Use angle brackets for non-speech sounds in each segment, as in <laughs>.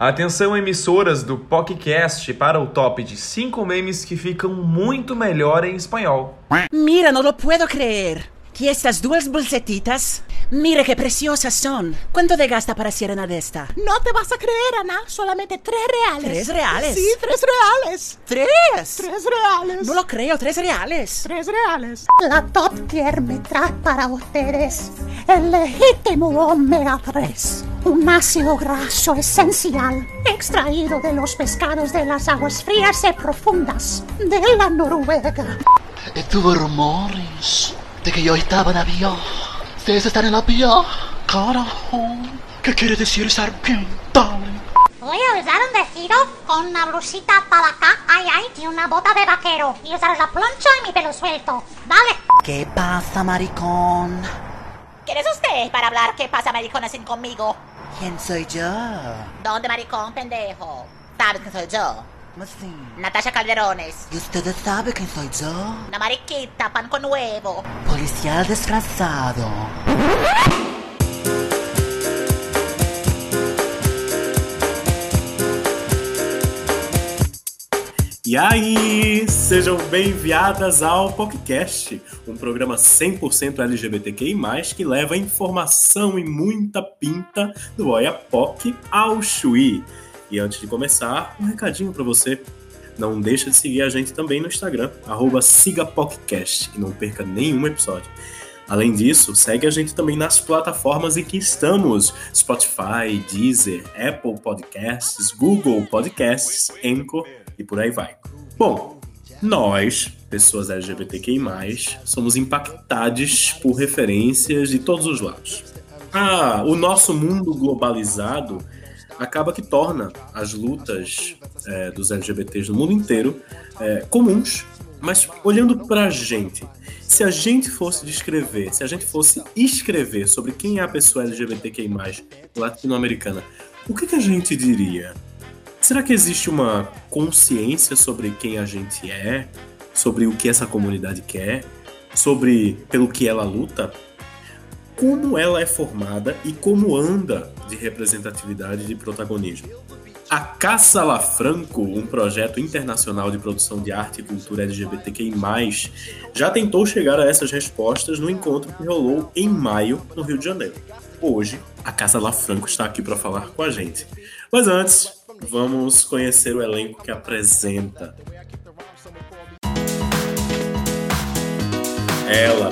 Atenção, emissoras do podcast, para o top de 5 memes que ficam muito melhor em espanhol. Mira, no lo puedo creer. Que estas duas bolsetitas, mire qué preciosas son. ¿Cuánto te gasta para hacer una de esta? No te vas a creer, Ana. Solamente tres reales. ¿Tres reales? Sí, tres reales. ¿Tres? Tres reales. No lo creo, tres reales. Tres reales. La Top Tier me trae para ustedes el legítimo Omega 3. Un ácido graso esencial extraído de los pescados de las aguas frías y profundas de la Noruega. Tuve rumores de que yo estaba en avión. Ustedes están en avión. Carajo. ¿Qué quiere decir estar bien, darling? Voy a usar un vestido con una blusita hasta acá, ay, ay, y una bota de vaquero. Y usar la plancha y mi pelo suelto. ¿Vale? ¿Qué pasa, maricón? ¿Quién es usted para hablar qué pasa, maricón, así conmigo? ¿Quién soy yo? ¿Dónde, maricón, pendejo? ¿Sabes quién soy yo? ¿Cómo así? Natasha Calderones. ¿Y ustedes saben quién soy yo? Una mariquita, pan con huevo. Policial disfrazado. E aí, sejam bem-vindas ao podcast, um programa 100% LGBTQI+, que leva informação e muita pinta do Oiapoque ao Chuí. E antes de começar, um recadinho para você. Não deixa de seguir a gente também no Instagram, SigaPodcast, e não perca nenhum episódio. Além disso, segue a gente também nas plataformas em que estamos: Spotify, Deezer, Apple Podcasts, Google Podcasts, Anchor e por aí vai. Bom, nós, pessoas LGBTQI+, somos impactados por referências de todos os lados. Ah, o nosso mundo globalizado acaba que torna as lutas é, dos LGBTs no mundo inteiro é, comuns. Mas olhando pra gente, se a gente fosse descrever, se a gente fosse escrever sobre quem é a pessoa LGBTQI+, latino-americana, o que, que a gente diria? Será que existe uma consciência sobre quem a gente é? Sobre o que essa comunidade quer? Sobre pelo que ela luta? Como ela é formada e como anda de representatividade e de protagonismo? A Caça La Franco, um projeto internacional de produção de arte e cultura LGBTQI+, já tentou chegar a essas respostas no encontro que rolou em maio no Rio de Janeiro. Hoje, a Caça La Franco está aqui para falar com a gente. Mas antes, vamos conhecer o elenco que apresenta. Ela,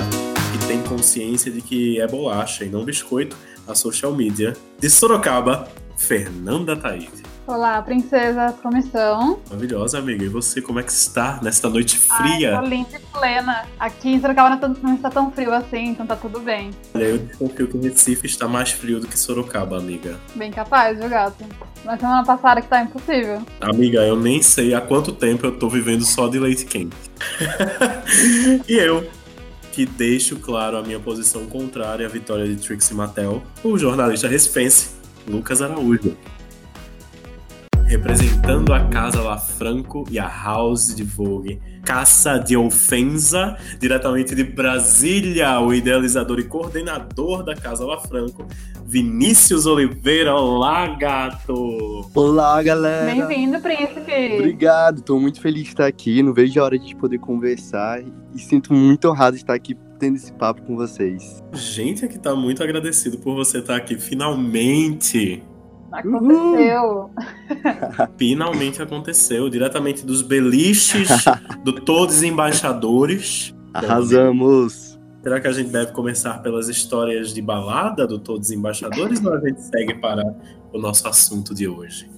que tem consciência de que é bolacha e não biscoito, a social media de Sorocaba, Fernanda Taide. Olá, princesas, como estão? Maravilhosa, amiga. E você, como é que está nesta noite fria? Ai, tô linda e plena. Aqui em Sorocaba não está tão frio assim, então tá tudo bem. Olha, eu desconfio que o Recife está mais frio do que Sorocaba, amiga. Bem capaz, viu, gato? Na semana passada que tá impossível. Amiga, eu nem sei há quanto tempo eu tô vivendo só de leite quente. <laughs> e eu, que deixo claro a minha posição contrária à vitória de Trixie Mattel, o jornalista recifense, Lucas Araújo. Representando a Casa La Franco e a House de Vogue, Caça de Ofensa, diretamente de Brasília, o idealizador e coordenador da Casa La Franco, Vinícius Oliveira. Olá, gato! Olá, galera! Bem-vindo, príncipe! Obrigado, tô muito feliz de estar aqui. Não vejo a hora de poder conversar e sinto muito honrado de estar aqui tendo esse papo com vocês. Gente, aqui tá muito agradecido por você estar aqui finalmente. Aconteceu. <laughs> Finalmente aconteceu, diretamente dos beliches do Todos Embaixadores. Arrasamos! Será que a gente deve começar pelas histórias de balada do Todos Embaixadores ou a gente segue para o nosso assunto de hoje?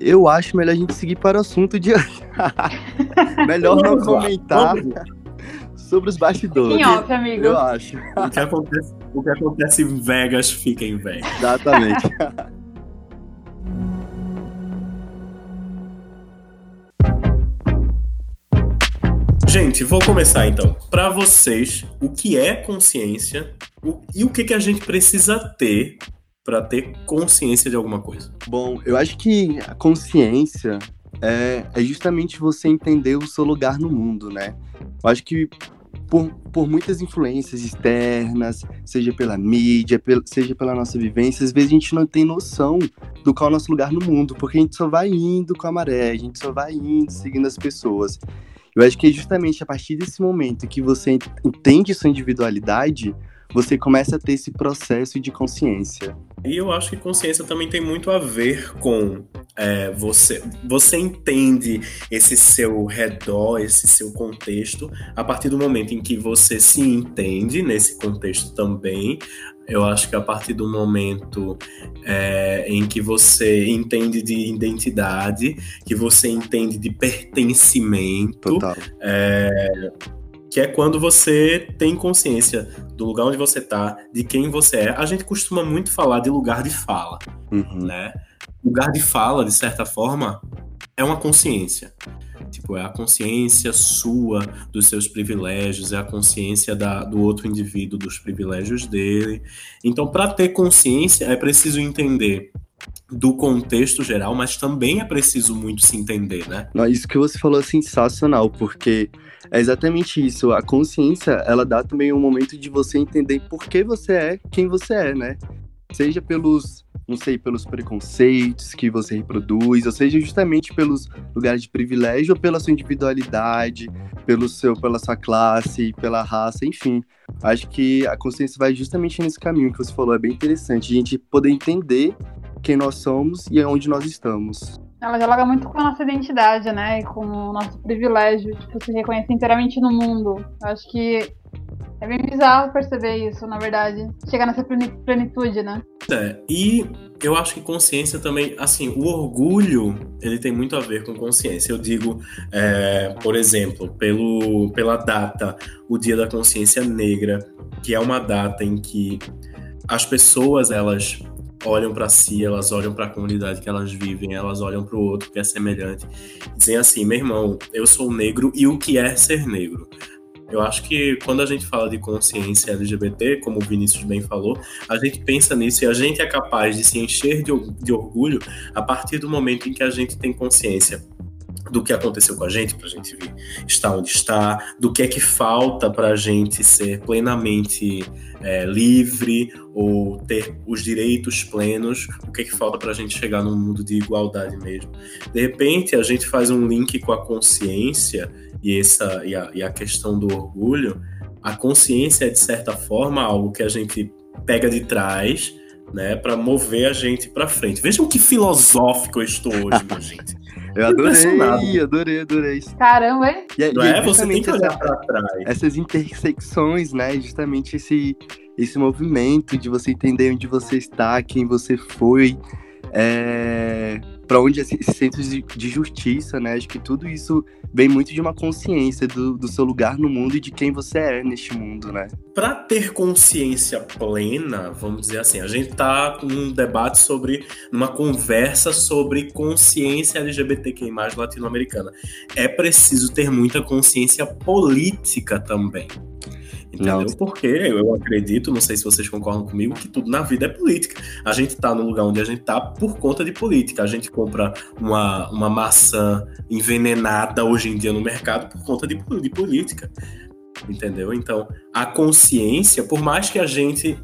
Eu acho melhor a gente seguir para o assunto de hoje. <laughs> melhor não comentar sobre os bastidores. Em off, amigo. Eu acho. O que acontece, o que acontece em Vegas fica em Vegas. Exatamente. <laughs> Gente, vou começar então. Para vocês, o que é consciência e o que, que a gente precisa ter para ter consciência de alguma coisa? Bom, eu acho que a consciência é, é justamente você entender o seu lugar no mundo, né? Eu acho que por, por muitas influências externas, seja pela mídia, pel, seja pela nossa vivência, às vezes a gente não tem noção do qual é o nosso lugar no mundo, porque a gente só vai indo com a maré, a gente só vai indo seguindo as pessoas. Eu acho que é justamente a partir desse momento que você entende sua individualidade, você começa a ter esse processo de consciência. E eu acho que consciência também tem muito a ver com é, você. Você entende esse seu redor, esse seu contexto, a partir do momento em que você se entende nesse contexto também. Eu acho que a partir do momento é, em que você entende de identidade, que você entende de pertencimento. É, que é quando você tem consciência do lugar onde você tá, de quem você é. A gente costuma muito falar de lugar de fala, Uhum. né? Lugar de fala, de certa forma, é uma consciência. Tipo, é a consciência sua dos seus privilégios, é a consciência da, do outro indivíduo dos privilégios dele. Então, para ter consciência, é preciso entender do contexto geral, mas também é preciso muito se entender, né? Isso que você falou é sensacional, porque é exatamente isso. A consciência, ela dá também um momento de você entender por que você é quem você é, né? Seja pelos, não sei, pelos preconceitos que você reproduz, ou seja, justamente pelos lugares de privilégio ou pela sua individualidade, pelo seu, pela sua classe, pela raça, enfim. Acho que a consciência vai justamente nesse caminho que você falou, é bem interessante, a gente poder entender quem nós somos e onde nós estamos. Ela dialoga muito com a nossa identidade, né? E com o nosso privilégio, tipo, se reconhecer inteiramente no mundo. Eu acho que é bem bizarro perceber isso, na verdade. Chegar nessa pleni- plenitude, né? É, e eu acho que consciência também, assim, o orgulho, ele tem muito a ver com consciência. Eu digo, é, por exemplo, pelo, pela data, o Dia da Consciência Negra, que é uma data em que as pessoas, elas olham para si, elas olham para a comunidade que elas vivem, elas olham para o outro que é semelhante, dizem assim, meu irmão, eu sou negro e o que é ser negro? Eu acho que quando a gente fala de consciência LGBT, como o Vinícius bem falou, a gente pensa nisso e a gente é capaz de se encher de, de orgulho a partir do momento em que a gente tem consciência do que aconteceu com a gente, para a gente vir- estar onde está, do que é que falta para a gente ser plenamente é, livre ou ter os direitos plenos, o que é que falta para a gente chegar num mundo de igualdade mesmo. De repente, a gente faz um link com a consciência e, essa, e, a, e a questão do orgulho. A consciência é, de certa forma, algo que a gente pega de trás, né, para mover a gente para frente. Vejam que filosófico eu estou hoje, minha <laughs> gente. Eu adorei, adorei, adorei. Caramba, hein? E, Não e é? Você tem que olhar essa- para trás. essas intersecções, né? Justamente esse, esse movimento de você entender onde você está, quem você foi, é, para onde esse esse centro de, justiça, né? Acho que tudo isso vem muito de uma consciência do, do seu lugar no mundo e de quem você é neste mundo, né? Para ter consciência plena, vamos dizer assim, a gente tá um debate sobre, uma conversa sobre consciência LGBTQI+, latino-americana. É preciso ter muita consciência política também. Entendeu? Porque eu acredito, não sei se vocês concordam comigo, que tudo na vida é política. A gente tá no lugar onde a gente tá por conta de política. A gente compra uma, uma maçã envenenada hoje em dia no mercado por conta de, de política. Entendeu? Então, a consciência, por mais que a gente.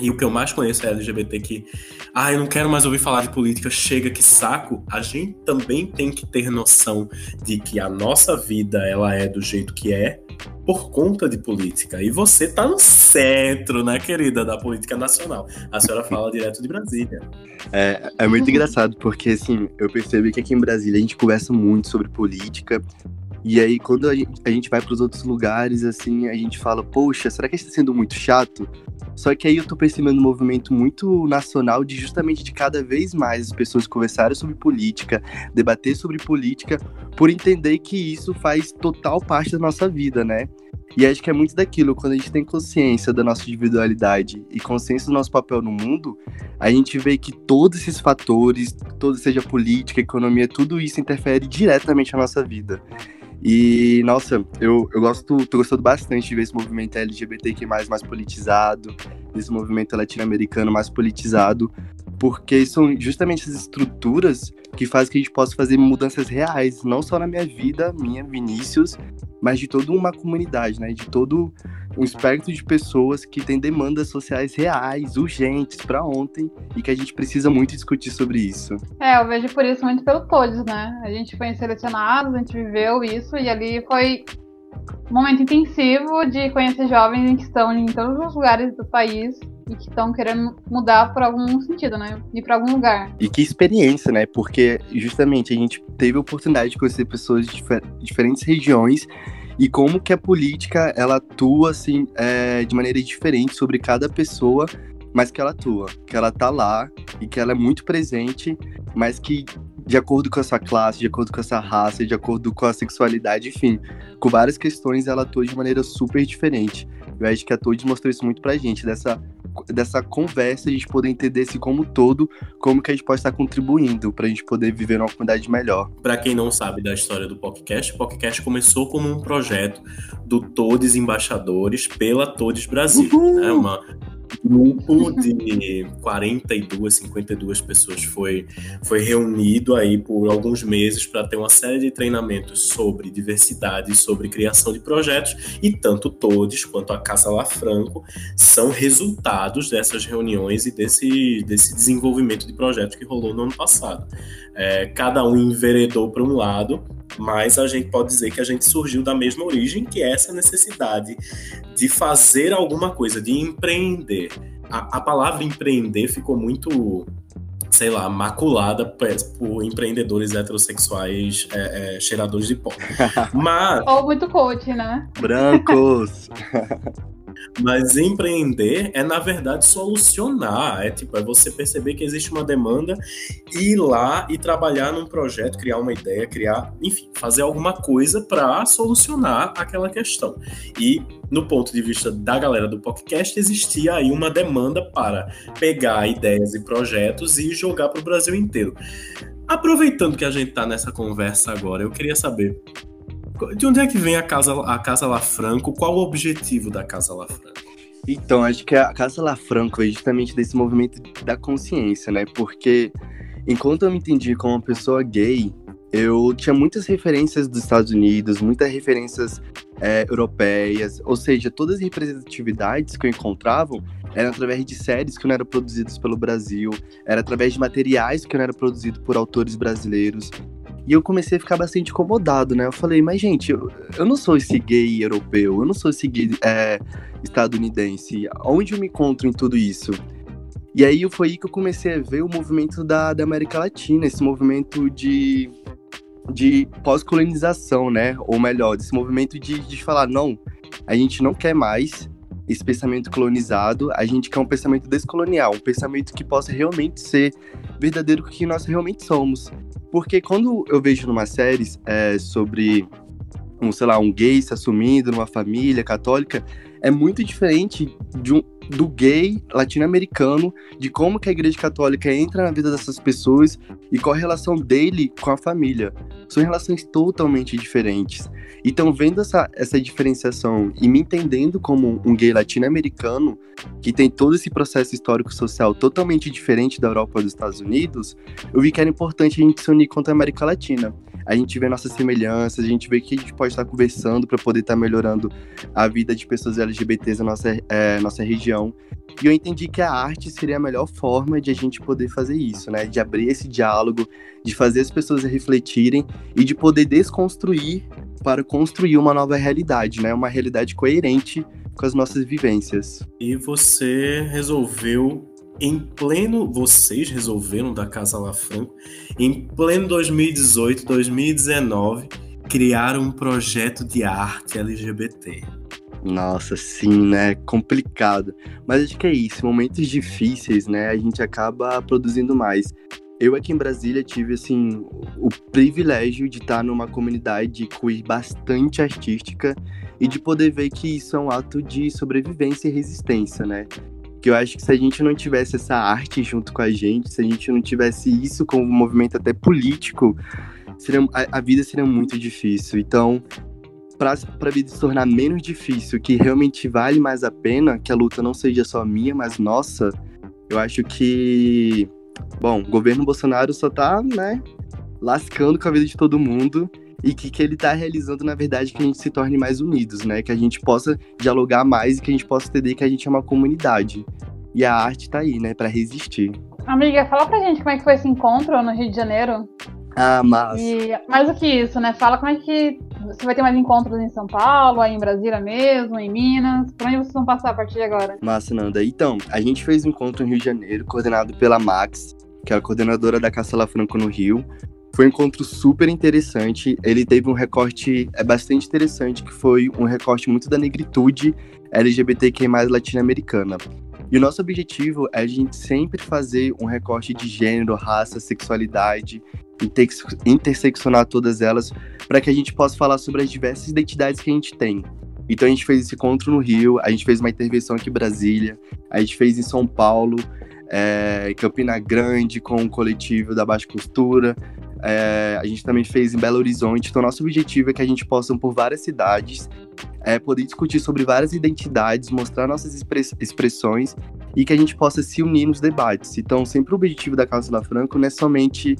E o que eu mais conheço é LGBT que. Ah, eu não quero mais ouvir falar de política, chega que saco. A gente também tem que ter noção de que a nossa vida ela é do jeito que é por conta de política. E você tá no centro, né, querida, da política nacional. A senhora <laughs> fala direto de Brasília. É, é muito engraçado, porque assim, eu percebi que aqui em Brasília a gente conversa muito sobre política. E aí, quando a gente, a gente vai para os outros lugares, assim, a gente fala, poxa, será que está sendo muito chato? Só que aí eu tô percebendo um movimento muito nacional de justamente de cada vez mais as pessoas conversarem sobre política, debater sobre política, por entender que isso faz total parte da nossa vida, né? E acho que é muito daquilo, quando a gente tem consciência da nossa individualidade e consciência do nosso papel no mundo, a gente vê que todos esses fatores, todo seja política, economia, tudo isso interfere diretamente na nossa vida. E, nossa, eu, eu gosto, tô gostando bastante de ver esse movimento LGBTQ+, mais politizado, esse movimento latino-americano mais politizado, porque são justamente essas estruturas que faz que a gente possa fazer mudanças reais, não só na minha vida, minha, Vinícius, mas de toda uma comunidade, né? De todo um espectro de pessoas que têm demandas sociais reais, urgentes, para ontem, e que a gente precisa muito discutir sobre isso. É, eu vejo por isso muito pelo todos, né? A gente foi selecionado, a gente viveu isso, e ali foi um momento intensivo de conhecer jovens que estão em todos os lugares do país e que estão querendo mudar por algum sentido, né? Ir para algum lugar. E que experiência, né? Porque justamente a gente teve a oportunidade de conhecer pessoas de difer diferentes regiões e como que a política ela atua assim é, de maneira diferente sobre cada pessoa, mas que ela atua, que ela tá lá e que ela é muito presente, mas que de acordo com a sua classe, de acordo com a sua raça, de acordo com a sexualidade, enfim, com várias questões ela atua de maneira super diferente. Eu acho que a Todes mostrou isso muito pra gente, dessa dessa conversa, a gente poder entender esse como todo, como que a gente pode estar contribuindo para a gente poder viver numa comunidade melhor. Para quem não sabe da história do podcast, o podcast começou como um projeto do Todes Embaixadores pela Todes Brasil, né? Uma grupo de 42, 52 pessoas foi, foi reunido aí por alguns meses para ter uma série de treinamentos sobre diversidade, sobre criação de projetos, e tanto todos quanto a Casa La Franco são resultados dessas reuniões e desse, desse desenvolvimento de projetos que rolou no ano passado. É, cada um enveredou para um lado, mas a gente pode dizer que a gente surgiu da mesma origem, que é essa necessidade de fazer alguma coisa, de empreender. A, a palavra empreender ficou muito, sei lá, maculada por, por empreendedores heterossexuais é, é, cheiradores de pó. <laughs> Mas. Ou muito coach, né? Brancos! <laughs> Mas empreender é, na verdade, solucionar. É tipo, é você perceber que existe uma demanda e ir lá e trabalhar num projeto, criar uma ideia, criar, enfim, fazer alguma coisa para solucionar aquela questão. E no ponto de vista da galera do podcast, existia aí uma demanda para pegar ideias e projetos e jogar para o Brasil inteiro. Aproveitando que a gente está nessa conversa agora, eu queria saber de onde é que vem a Casa, a casa La Franco? Qual o objetivo da Casa La Franco? Então, acho que a Casa La Franco é justamente desse movimento da consciência, né? Porque enquanto eu me entendi como uma pessoa gay, eu tinha muitas referências dos Estados Unidos, muitas referências é, europeias, ou seja, todas as representatividades que eu encontrava eram através de séries que não eram produzidas pelo Brasil, era através de materiais que não eram produzidos por autores brasileiros. E eu comecei a ficar bastante incomodado, né? Eu falei, mas gente, eu, eu não sou esse gay europeu, eu não sou esse gay é, estadunidense. Onde eu me encontro em tudo isso? E aí foi aí que eu comecei a ver o movimento da, da América Latina, esse movimento de, de pós-colonização, né? Ou melhor, desse movimento de, de falar, não, a gente não quer mais esse pensamento colonizado, a gente quer um pensamento descolonial, um pensamento que possa realmente ser verdadeiro com o que nós realmente somos. Porque quando eu vejo numa série é, sobre, um, sei lá, um gay se assumindo numa família católica, é muito diferente um, do gay latino-americano, de como que a igreja católica entra na vida dessas pessoas e qual a relação dele com a família. São relações totalmente diferentes. Então, vendo essa, essa diferenciação e me entendendo como um gay latino-americano, que tem todo esse processo histórico-social totalmente diferente da Europa e dos Estados Unidos, eu vi que era importante a gente se unir contra a América Latina a gente vê nossas semelhanças, a gente vê que a gente pode estar conversando para poder estar melhorando a vida de pessoas LGBTs na nossa, é, nossa região. E eu entendi que a arte seria a melhor forma de a gente poder fazer isso, né? De abrir esse diálogo, de fazer as pessoas refletirem e de poder desconstruir para construir uma nova realidade, né? Uma realidade coerente com as nossas vivências. E você resolveu em pleno, vocês resolveram da Casa La Franco, em pleno 2018, 2019, criar um projeto de arte LGBT. Nossa, sim, né? Complicado. Mas acho que é isso. Momentos difíceis, né? A gente acaba produzindo mais. Eu aqui em Brasília tive, assim, o privilégio de estar numa comunidade queer bastante artística e de poder ver que isso é um ato de sobrevivência e resistência, né? Que eu acho que se a gente não tivesse essa arte junto com a gente, se a gente não tivesse isso como um movimento até político, seria, a, a vida seria muito difícil. Então, para a vida se tornar menos difícil, que realmente vale mais a pena, que a luta não seja só minha, mas nossa, eu acho que, bom, o governo Bolsonaro só tá, né, lascando com a vida de todo mundo e que, que ele tá realizando, na verdade, que a gente se torne mais unidos, né? Que a gente possa dialogar mais e que a gente possa entender que a gente é uma comunidade. E a arte tá aí, né, para resistir. Amiga, fala pra gente como é que foi esse encontro no Rio de Janeiro. Ah, mas. E mais do que isso, né? Fala como é que você vai ter mais encontros em São Paulo, aí em Brasília mesmo, em Minas. Por onde vocês vão passar a partir de agora? Massa, Nanda. Então, a gente fez um encontro no Rio de Janeiro, coordenado pela Max, que é a coordenadora da Castela Franco no Rio. Foi um encontro super interessante. Ele teve um recorte é bastante interessante, que foi um recorte muito da negritude LGBTQ+, latino-americana. E o nosso objetivo é a gente sempre fazer um recorte de gênero, raça, sexualidade, interseccionar todas elas, para que a gente possa falar sobre as diversas identidades que a gente tem. Então a gente fez esse encontro no Rio, a gente fez uma intervenção aqui em Brasília, a gente fez em São Paulo, é, Campina Grande com o coletivo da Baixa Costura, é, a gente também fez em Belo Horizonte. Então, nosso objetivo é que a gente possa, por várias cidades, é, poder discutir sobre várias identidades, mostrar nossas expressões e que a gente possa se unir nos debates. Então, sempre o objetivo da Casa da Franco não é somente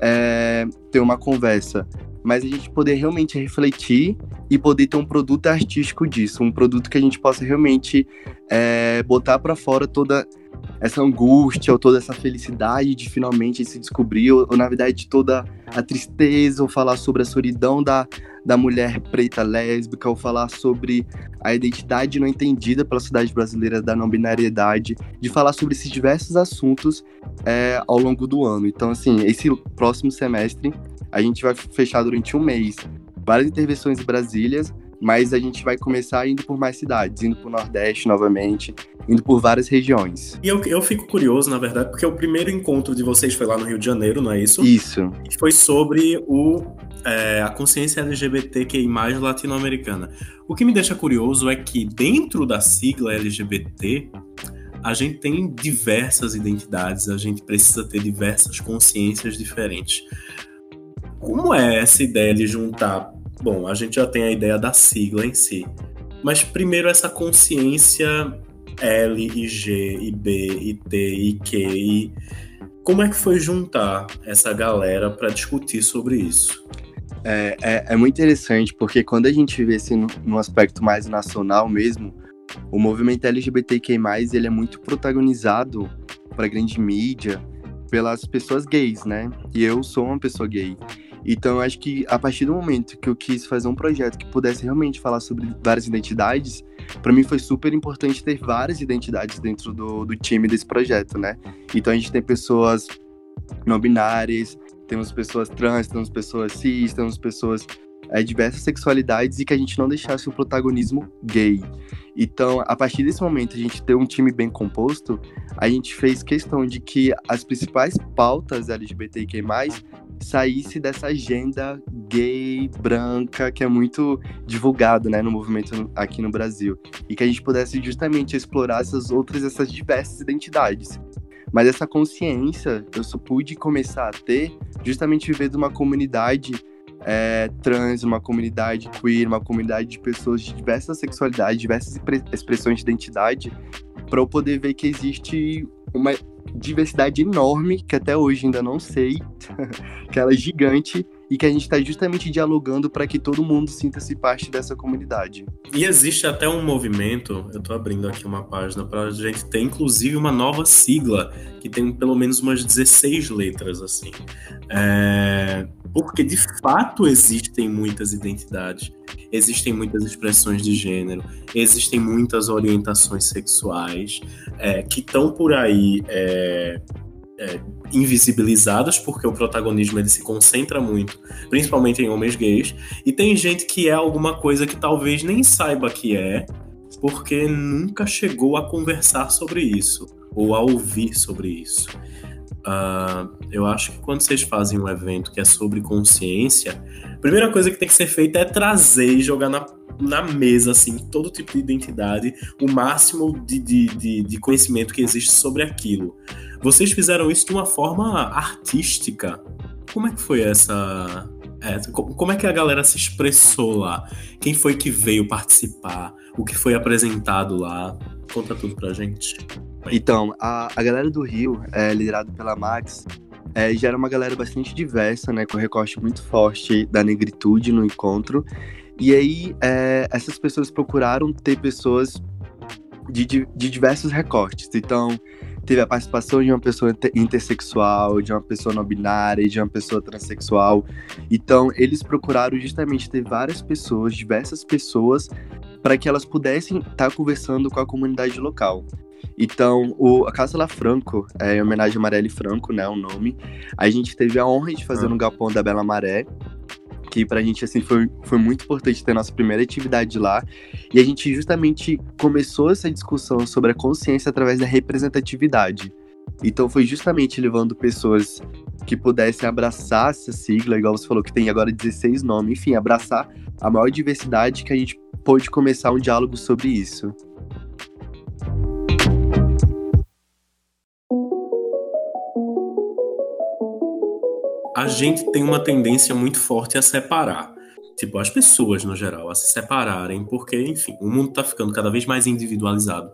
é, ter uma conversa, mas a gente poder realmente refletir e poder ter um produto artístico disso, um produto que a gente possa realmente é, botar para fora toda essa angústia ou toda essa felicidade de finalmente se descobrir, ou, ou, na verdade toda a tristeza, ou falar sobre a solidão da, da mulher preta lésbica, ou falar sobre a identidade não entendida pela sociedade brasileira da não binariedade, de falar sobre esses diversos assuntos é, ao longo do ano. Então, assim, esse próximo semestre a gente vai fechar durante um mês várias intervenções em Brasília, mas a gente vai começar indo por mais cidades, indo por Nordeste novamente, indo por várias regiões. E eu, eu fico curioso, na verdade, porque o primeiro encontro de vocês foi lá no Rio de Janeiro, não é isso? Isso. E foi sobre o, é, a consciência LGBTQI+, latino-americana. O que me deixa curioso é que dentro da sigla LGBT, a gente tem diversas identidades, a gente precisa ter diversas consciências diferentes. Como é essa ideia de juntar Bom, a gente já tem a ideia da sigla em si. Mas primeiro essa consciência L e G e B e T e Q e como é que foi juntar essa galera para discutir sobre isso? É, é, é, muito interessante porque quando a gente vê assim, no aspecto mais nacional mesmo, o movimento LGBTQ+, ele é muito protagonizado para grande mídia pelas pessoas gays, né? E eu sou uma pessoa gay. Então, eu acho que a partir do momento que eu quis fazer um projeto que pudesse realmente falar sobre várias identidades, para mim foi super importante ter várias identidades dentro do, do time desse projeto, né? Então, a gente tem pessoas não binárias, temos pessoas trans, temos pessoas cis, temos pessoas é, diversas sexualidades e que a gente não deixasse o protagonismo gay. Então, a partir desse momento, a gente ter um time bem composto, a gente fez questão de que as principais pautas LGBTQ+, saísse dessa agenda gay, branca, que é muito divulgado, né, no movimento aqui no Brasil. E que a gente pudesse justamente explorar essas outras, essas diversas identidades. Mas essa consciência eu só pude começar a ter justamente viver de uma comunidade é, trans, uma comunidade queer, uma comunidade de pessoas de diversas sexualidades, diversas expressões de identidade, para eu poder ver que existe uma diversidade enorme, que até hoje ainda não sei, <laughs> que ela é gigante e que a gente está justamente dialogando para que todo mundo sinta-se parte dessa comunidade. E existe até um movimento, eu estou abrindo aqui uma página para a gente ter inclusive uma nova sigla que tem pelo menos umas 16 letras assim. É... Porque de fato existem muitas identidades, existem muitas expressões de gênero, existem muitas orientações sexuais é, que estão por aí é, é, invisibilizadas, porque o protagonismo ele se concentra muito, principalmente em homens gays, e tem gente que é alguma coisa que talvez nem saiba que é, porque nunca chegou a conversar sobre isso, ou a ouvir sobre isso. Uh, eu acho que quando vocês fazem um evento que é sobre consciência, a primeira coisa que tem que ser feita é trazer e jogar na, na mesa, assim, todo tipo de identidade, o máximo de, de, de, de conhecimento que existe sobre aquilo. Vocês fizeram isso de uma forma artística. Como é que foi essa. É, como é que a galera se expressou lá? Quem foi que veio participar? O que foi apresentado lá? Conta tudo pra gente. Então, a, a galera do Rio, é, liderada pela Max, é, já era uma galera bastante diversa, né? Com recorte muito forte da negritude no encontro. E aí, é, essas pessoas procuraram ter pessoas de, de, de diversos recortes. Então, teve a participação de uma pessoa intersexual, de uma pessoa não binária, de uma pessoa transexual. Então, eles procuraram justamente ter várias pessoas, diversas pessoas, para que elas pudessem estar tá conversando com a comunidade local. Então, o, a Casa La Franco, é, em homenagem a Marielle Franco, né, o nome, a gente teve a honra de fazer no Galpão da Bela Maré, que pra gente, assim, foi, foi muito importante ter nossa primeira atividade lá. E a gente justamente começou essa discussão sobre a consciência através da representatividade. Então foi justamente levando pessoas que pudessem abraçar essa sigla, igual você falou que tem agora 16 nomes, enfim, abraçar a maior diversidade que a gente pôde começar um diálogo sobre isso. A gente tem uma tendência muito forte a separar. Tipo, as pessoas no geral, a se separarem, porque, enfim, o mundo tá ficando cada vez mais individualizado.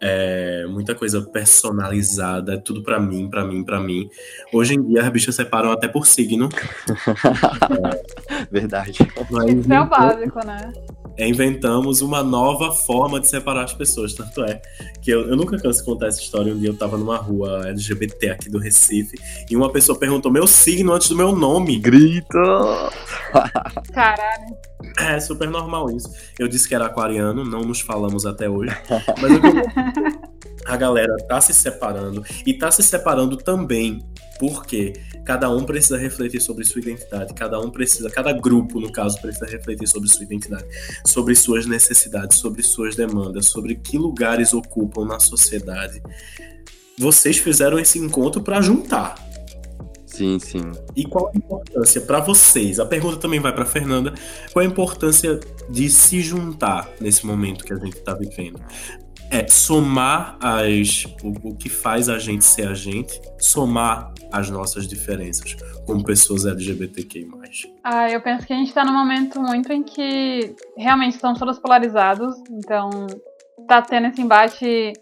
É, muita coisa personalizada, é tudo para mim, para mim, para mim. Hoje em dia as bichas separam até por signo. é, <laughs> Verdade. Mas, Isso é o básico, né? Inventamos uma nova forma de separar as pessoas. Tanto é que eu, eu nunca canso de contar essa história. Um dia eu tava numa rua LGBT aqui do Recife e uma pessoa perguntou meu signo antes do meu nome. Grita! <laughs> Caralho. É super normal isso. Eu disse que era aquariano, não nos falamos até hoje. Mas eu... <laughs> a galera tá se separando e tá se separando também porque cada um precisa refletir sobre sua identidade, cada um precisa, cada grupo, no caso, precisa refletir sobre sua identidade, sobre suas necessidades, sobre suas demandas, sobre que lugares ocupam na sociedade. Vocês fizeram esse encontro para juntar. Sim, sim. E qual a importância para vocês? A pergunta também vai para Fernanda. Qual a importância de se juntar nesse momento que a gente está vivendo? É somar as, o, o, que faz a gente ser a gente, somar as nossas diferenças como pessoas LGBTQI+. Ah, eu penso que a gente está num momento muito em que realmente estão todos polarizados, então tá tendo esse embate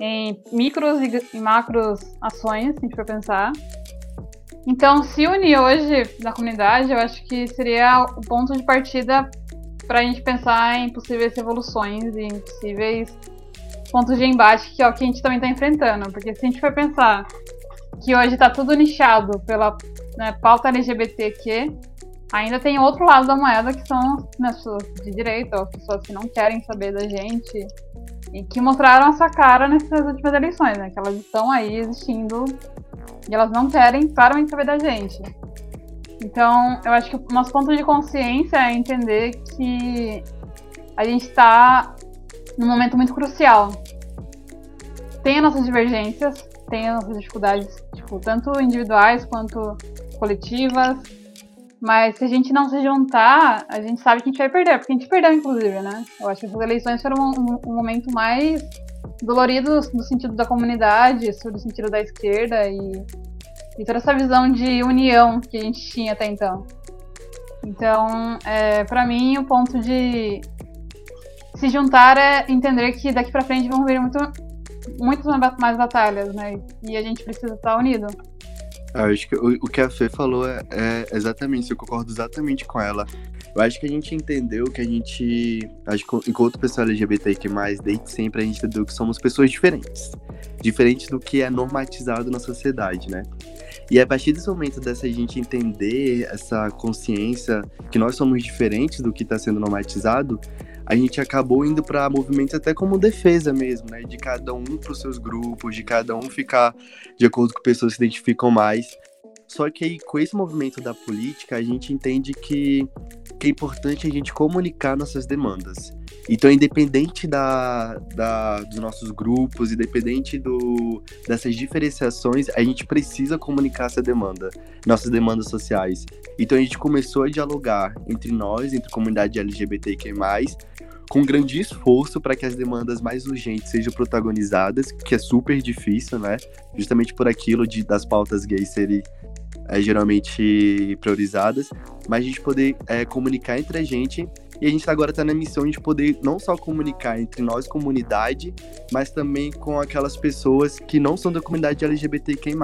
em micros e macros ações, se a gente for pensar. Então, se unir hoje na comunidade, eu acho que seria o ponto de partida para a gente pensar em possíveis revoluções e em possíveis pontos de embate que é o que a gente também está enfrentando. Porque se a gente for pensar que hoje está tudo nichado pela né, pauta LGBTQ, ainda tem outro lado da moeda que são né, as pessoas de direita, as pessoas que não querem saber da gente e que mostraram essa cara nessas últimas eleições, né? Que elas estão aí existindo e elas não querem claramente saber da gente. Então, eu acho que o nosso ponto de consciência é entender que a gente está num momento muito crucial. Tem as nossas divergências, tem as nossas dificuldades, tipo, tanto individuais quanto coletivas. Mas se a gente não se juntar, a gente sabe que a gente vai perder, porque a gente perdeu, inclusive, né? Eu acho que as eleições foram um, um momento mais dolorido no sentido da comunidade, no sentido da esquerda e, e toda essa visão de união que a gente tinha até então. Então, é, para mim, o ponto de se juntar é entender que daqui para frente vão vir muito, muitas mais batalhas, né? E a gente precisa estar unido. Eu acho que o, o que a Fê falou é, é, exatamente isso, eu concordo exatamente com ela. Eu acho que a gente entendeu que a gente. Acho que enquanto pessoa LGBTQ, desde sempre a gente entendeu que somos pessoas diferentes. Diferentes do que é normatizado na sociedade, né? E a partir desse momento dessa gente entender essa consciência que nós somos diferentes do que está sendo normatizado, a gente acabou indo para movimentos até como defesa mesmo, né? De cada um para os seus grupos, de cada um ficar de acordo com pessoas que se identificam mais. Só que aí, com esse movimento da política, a gente entende que, que é importante a gente comunicar nossas demandas. Então, independente da, da, dos nossos grupos, independente do, dessas diferenciações, a gente precisa comunicar essa demanda, nossas demandas sociais. Então, a gente começou a dialogar entre nós, entre a comunidade LGBTQ+, com grande esforço para que as demandas mais urgentes sejam protagonizadas, que é super difícil, né? Justamente por aquilo de das pautas gays serem é, geralmente priorizadas, mas a gente poder é, comunicar entre a gente e a gente agora está na missão de poder não só comunicar entre nós, comunidade, mas também com aquelas pessoas que não são da comunidade LGBTQ+.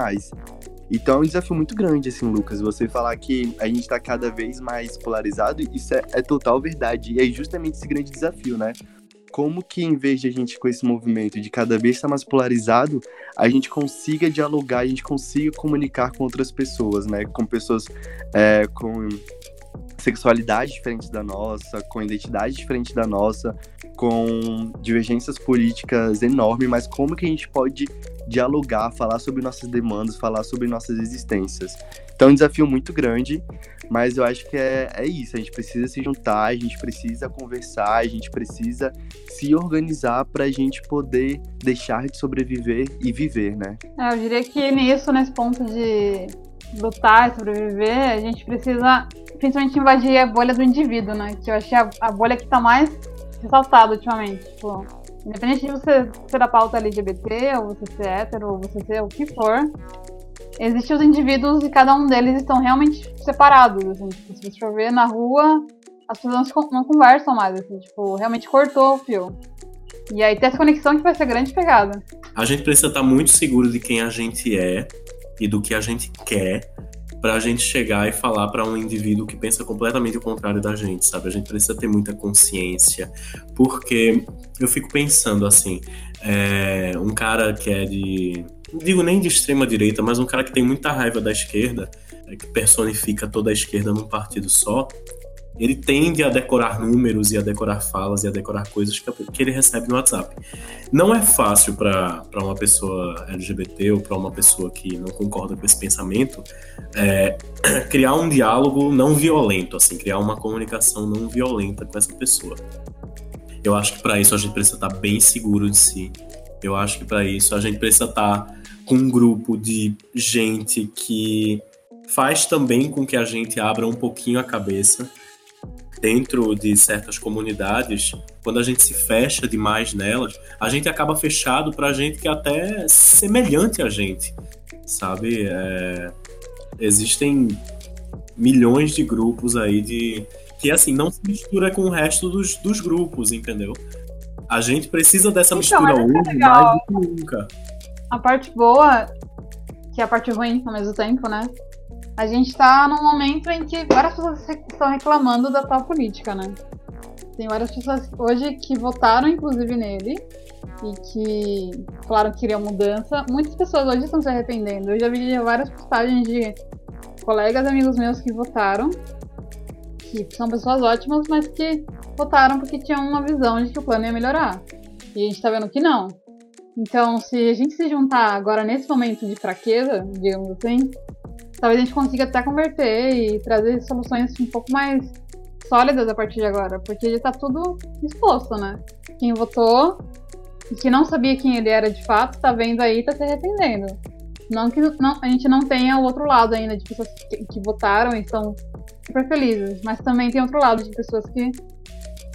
Então é um desafio muito grande, assim, Lucas. Você falar que a gente tá cada vez mais polarizado, isso é, é total verdade. E é justamente esse grande desafio, né? Como que em vez de a gente com esse movimento de cada vez estar mais polarizado, a gente consiga dialogar, a gente consiga comunicar com outras pessoas, né? Com pessoas é, com sexualidade diferente da nossa, com identidade diferente da nossa, com divergências políticas enormes, mas como que a gente pode dialogar, falar sobre nossas demandas, falar sobre nossas existências. Então é um desafio muito grande, mas eu acho que é, é isso. A gente precisa se juntar, a gente precisa conversar, a gente precisa se organizar para a gente poder deixar de sobreviver e viver, né? É, eu diria que nisso, nesse ponto de lutar e sobreviver, a gente precisa principalmente invadir a bolha do indivíduo, né? Que eu achei a, a bolha que está mais ressaltada ultimamente. Tipo, independente de você ser da pauta LGBT, ou você ser hétero, ou você ser o que for, existem os indivíduos e cada um deles estão realmente separados. Assim, tipo, se você for ver na rua, as pessoas não conversam mais, assim, tipo, realmente cortou o fio. E aí tem essa conexão que vai ser grande pegada. A gente precisa estar muito seguro de quem a gente é e do que a gente quer para a gente chegar e falar para um indivíduo que pensa completamente o contrário da gente, sabe? A gente precisa ter muita consciência, porque eu fico pensando assim, é, um cara que é de digo nem de extrema direita, mas um cara que tem muita raiva da esquerda, é, que personifica toda a esquerda num partido só, ele tende a decorar números e a decorar falas e a decorar coisas que, ele recebe no WhatsApp. Não é fácil para uma pessoa LGBT ou para uma pessoa que não concorda com esse pensamento é, <clears throat> criar um diálogo não violento, assim, criar uma comunicação não violenta com essa pessoa. Eu acho que para isso a gente precisa estar bem seguro de si. Eu acho que para isso a gente precisa estar com um grupo de gente que faz também com que a gente abra um pouquinho a cabeça dentro de certas comunidades, quando a gente se fecha demais nelas, a gente acaba fechado para gente que é até semelhante a gente, sabe? É, existem milhões de grupos aí de que assim não se mistura com o resto dos, dos grupos, entendeu? A gente precisa dessa então, mistura é hoje mais do que nunca. A parte boa, que é a parte ruim ao mesmo tempo, né? A gente tá num momento em que várias pessoas estão reclamando da tal política, né? Tem várias pessoas hoje que votaram, inclusive, nele e que falaram que queriam mudança. Muitas pessoas hoje estão se arrependendo. Eu já vi várias postagens de colegas, amigos meus que votaram, que são pessoas ótimas, mas que votaram porque tinham uma visão de que o plano ia melhorar. E a gente tá vendo que não. Então, se a gente se juntar agora nesse momento de fraqueza, digamos assim, talvez a gente consiga até converter e trazer soluções um pouco mais sólidas a partir de agora, porque já tá tudo exposto, né? Quem votou e que não sabia quem ele era de fato, tá vendo aí e tá se arrependendo. Não que não, a gente não tenha o outro lado ainda de pessoas que, que votaram e estão super felizes, mas também tem outro lado de pessoas que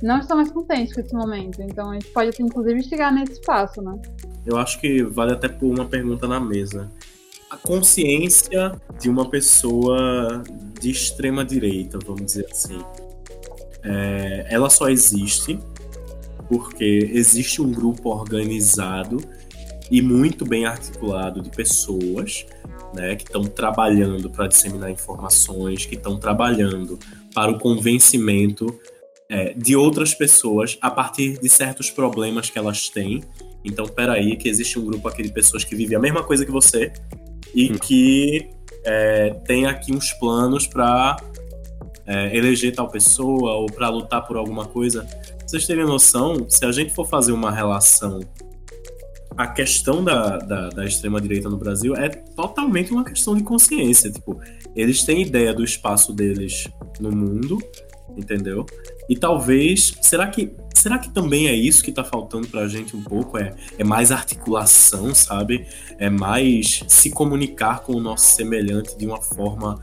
não estão mais contentes com esse momento. Então a gente pode, inclusive, chegar nesse espaço, né? Eu acho que vale até pôr uma pergunta na mesa a consciência de uma pessoa de extrema direita, vamos dizer assim. É, ela só existe porque existe um grupo organizado e muito bem articulado de pessoas né, que estão trabalhando para disseminar informações, que estão trabalhando para o convencimento é, de outras pessoas a partir de certos problemas que elas têm. Então, peraí, que existe um grupo aqui de pessoas que vivem a mesma coisa que você, e hum. que é, tem aqui uns planos para é, eleger tal pessoa ou para lutar por alguma coisa. Vocês terem noção, se a gente for fazer uma relação, a questão da, da, da extrema-direita no Brasil é totalmente uma questão de consciência. Tipo, eles têm ideia do espaço deles no mundo, entendeu? E talvez, será que será que também é isso que tá faltando pra gente um pouco? É, é mais articulação, sabe? É mais se comunicar com o nosso semelhante de uma forma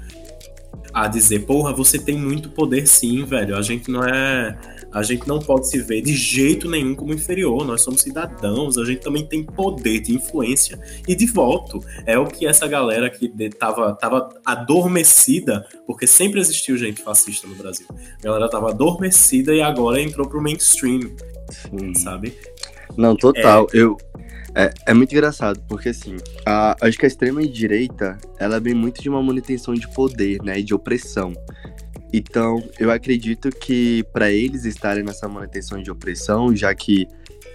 a dizer, porra, você tem muito poder sim, velho. A gente não é a gente não pode se ver de jeito nenhum como inferior. Nós somos cidadãos, a gente também tem poder de influência e de voto. É o que essa galera que tava, tava adormecida, porque sempre existiu gente fascista no Brasil. A galera tava adormecida e agora entrou pro mainstream, Sim. sabe? Não, total. Eu, é, é muito engraçado, porque assim, a, acho que a extrema-direita, ela vem muito de uma manutenção de poder, né, e de opressão. Então, eu acredito que para eles estarem nessa manutenção de opressão, já que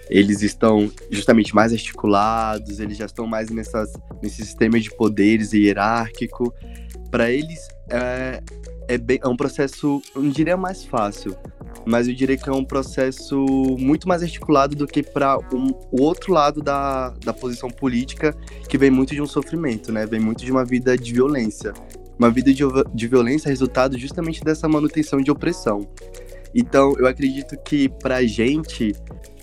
eles estão justamente mais articulados, eles já estão mais nessas, nesse sistema de poderes hierárquico, para eles é, é, bem, é um processo, não diria mais fácil, mas eu diria que é um processo muito mais articulado do que para um, o outro lado da, da posição política, que vem muito de um sofrimento, né? Vem muito de uma vida de violência. Uma vida de, de violência é resultado justamente dessa manutenção de opressão. Então, eu acredito que para gente